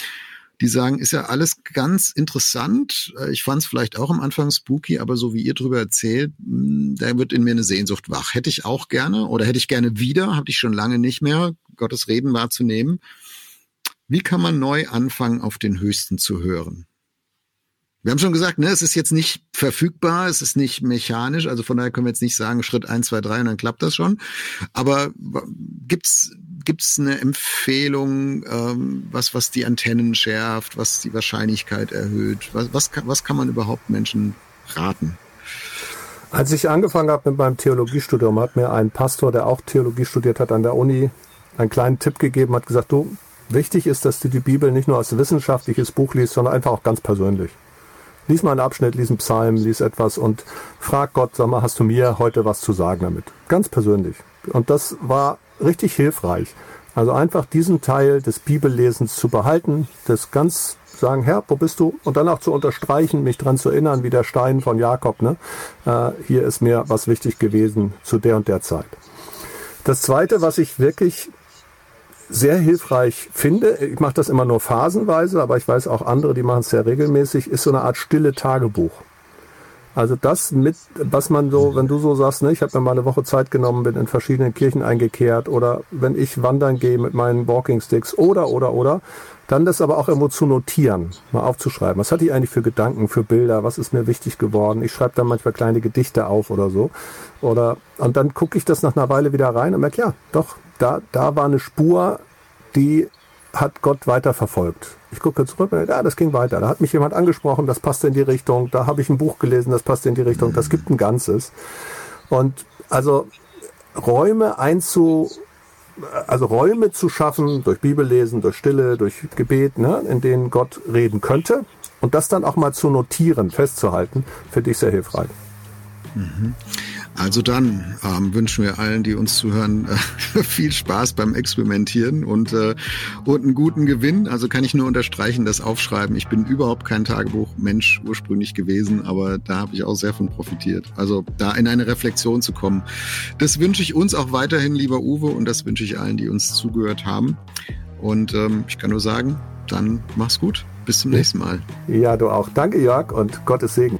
die sagen, ist ja alles ganz interessant. Äh, ich fand es vielleicht auch am Anfang spooky, aber so wie ihr drüber erzählt, hm, da wird in mir eine Sehnsucht wach. Hätte ich auch gerne oder hätte ich gerne wieder, habe ich schon lange nicht mehr, Gottes Reden wahrzunehmen. Wie kann man neu anfangen, auf den Höchsten zu hören? Wir haben schon gesagt, ne, es ist jetzt nicht verfügbar, es ist nicht mechanisch, also von daher können wir jetzt nicht sagen, Schritt eins, zwei, drei und dann klappt das schon. Aber gibt's gibt's eine Empfehlung, ähm, was, was die Antennen schärft, was die Wahrscheinlichkeit erhöht? Was, was, kann, was kann man überhaupt Menschen raten? Als ich angefangen habe mit meinem Theologiestudium, hat mir ein Pastor, der auch Theologie studiert hat an der Uni, einen kleinen Tipp gegeben, hat gesagt, du, wichtig ist, dass du die Bibel nicht nur als wissenschaftliches Buch liest, sondern einfach auch ganz persönlich. Lies mal einen Abschnitt, lies einen Psalm, lies etwas und frag Gott, sag mal, hast du mir heute was zu sagen damit? Ganz persönlich. Und das war richtig hilfreich. Also einfach diesen Teil des Bibellesens zu behalten, das ganz sagen, Herr, wo bist du? Und dann auch zu unterstreichen, mich dran zu erinnern, wie der Stein von Jakob, ne? Äh, hier ist mir was wichtig gewesen zu der und der Zeit. Das zweite, was ich wirklich sehr hilfreich finde, ich mache das immer nur phasenweise, aber ich weiß auch andere, die machen es sehr regelmäßig, ist so eine Art stille Tagebuch. Also das mit, was man so, wenn du so sagst, ne, ich habe mir mal eine Woche Zeit genommen, bin in verschiedenen Kirchen eingekehrt oder wenn ich wandern gehe mit meinen Walking Sticks oder oder oder, dann das aber auch irgendwo zu notieren, mal aufzuschreiben. Was hatte ich eigentlich für Gedanken, für Bilder, was ist mir wichtig geworden? Ich schreibe dann manchmal kleine Gedichte auf oder so. Oder und dann gucke ich das nach einer Weile wieder rein und merke, ja, doch, da, da war eine Spur, die hat Gott weiterverfolgt. Ich gucke zurück und ja, das ging weiter. Da hat mich jemand angesprochen, das passte in die Richtung. Da habe ich ein Buch gelesen, das passte in die Richtung. Das gibt ein Ganzes. Und also Räume einzu, also Räume zu schaffen durch Bibellesen, durch Stille, durch Gebet, ne, in denen Gott reden könnte und das dann auch mal zu notieren, festzuhalten, finde ich sehr hilfreich. Mhm. Also dann ähm, wünschen wir allen, die uns zuhören, äh, viel Spaß beim Experimentieren und, äh, und einen guten Gewinn. Also kann ich nur unterstreichen, das Aufschreiben. Ich bin überhaupt kein Tagebuchmensch ursprünglich gewesen, aber da habe ich auch sehr von profitiert. Also da in eine Reflexion zu kommen. Das wünsche ich uns auch weiterhin, lieber Uwe, und das wünsche ich allen, die uns zugehört haben. Und ähm, ich kann nur sagen, dann mach's gut. Bis zum nächsten Mal. Ja, du auch. Danke, Jörg, und Gottes Segen.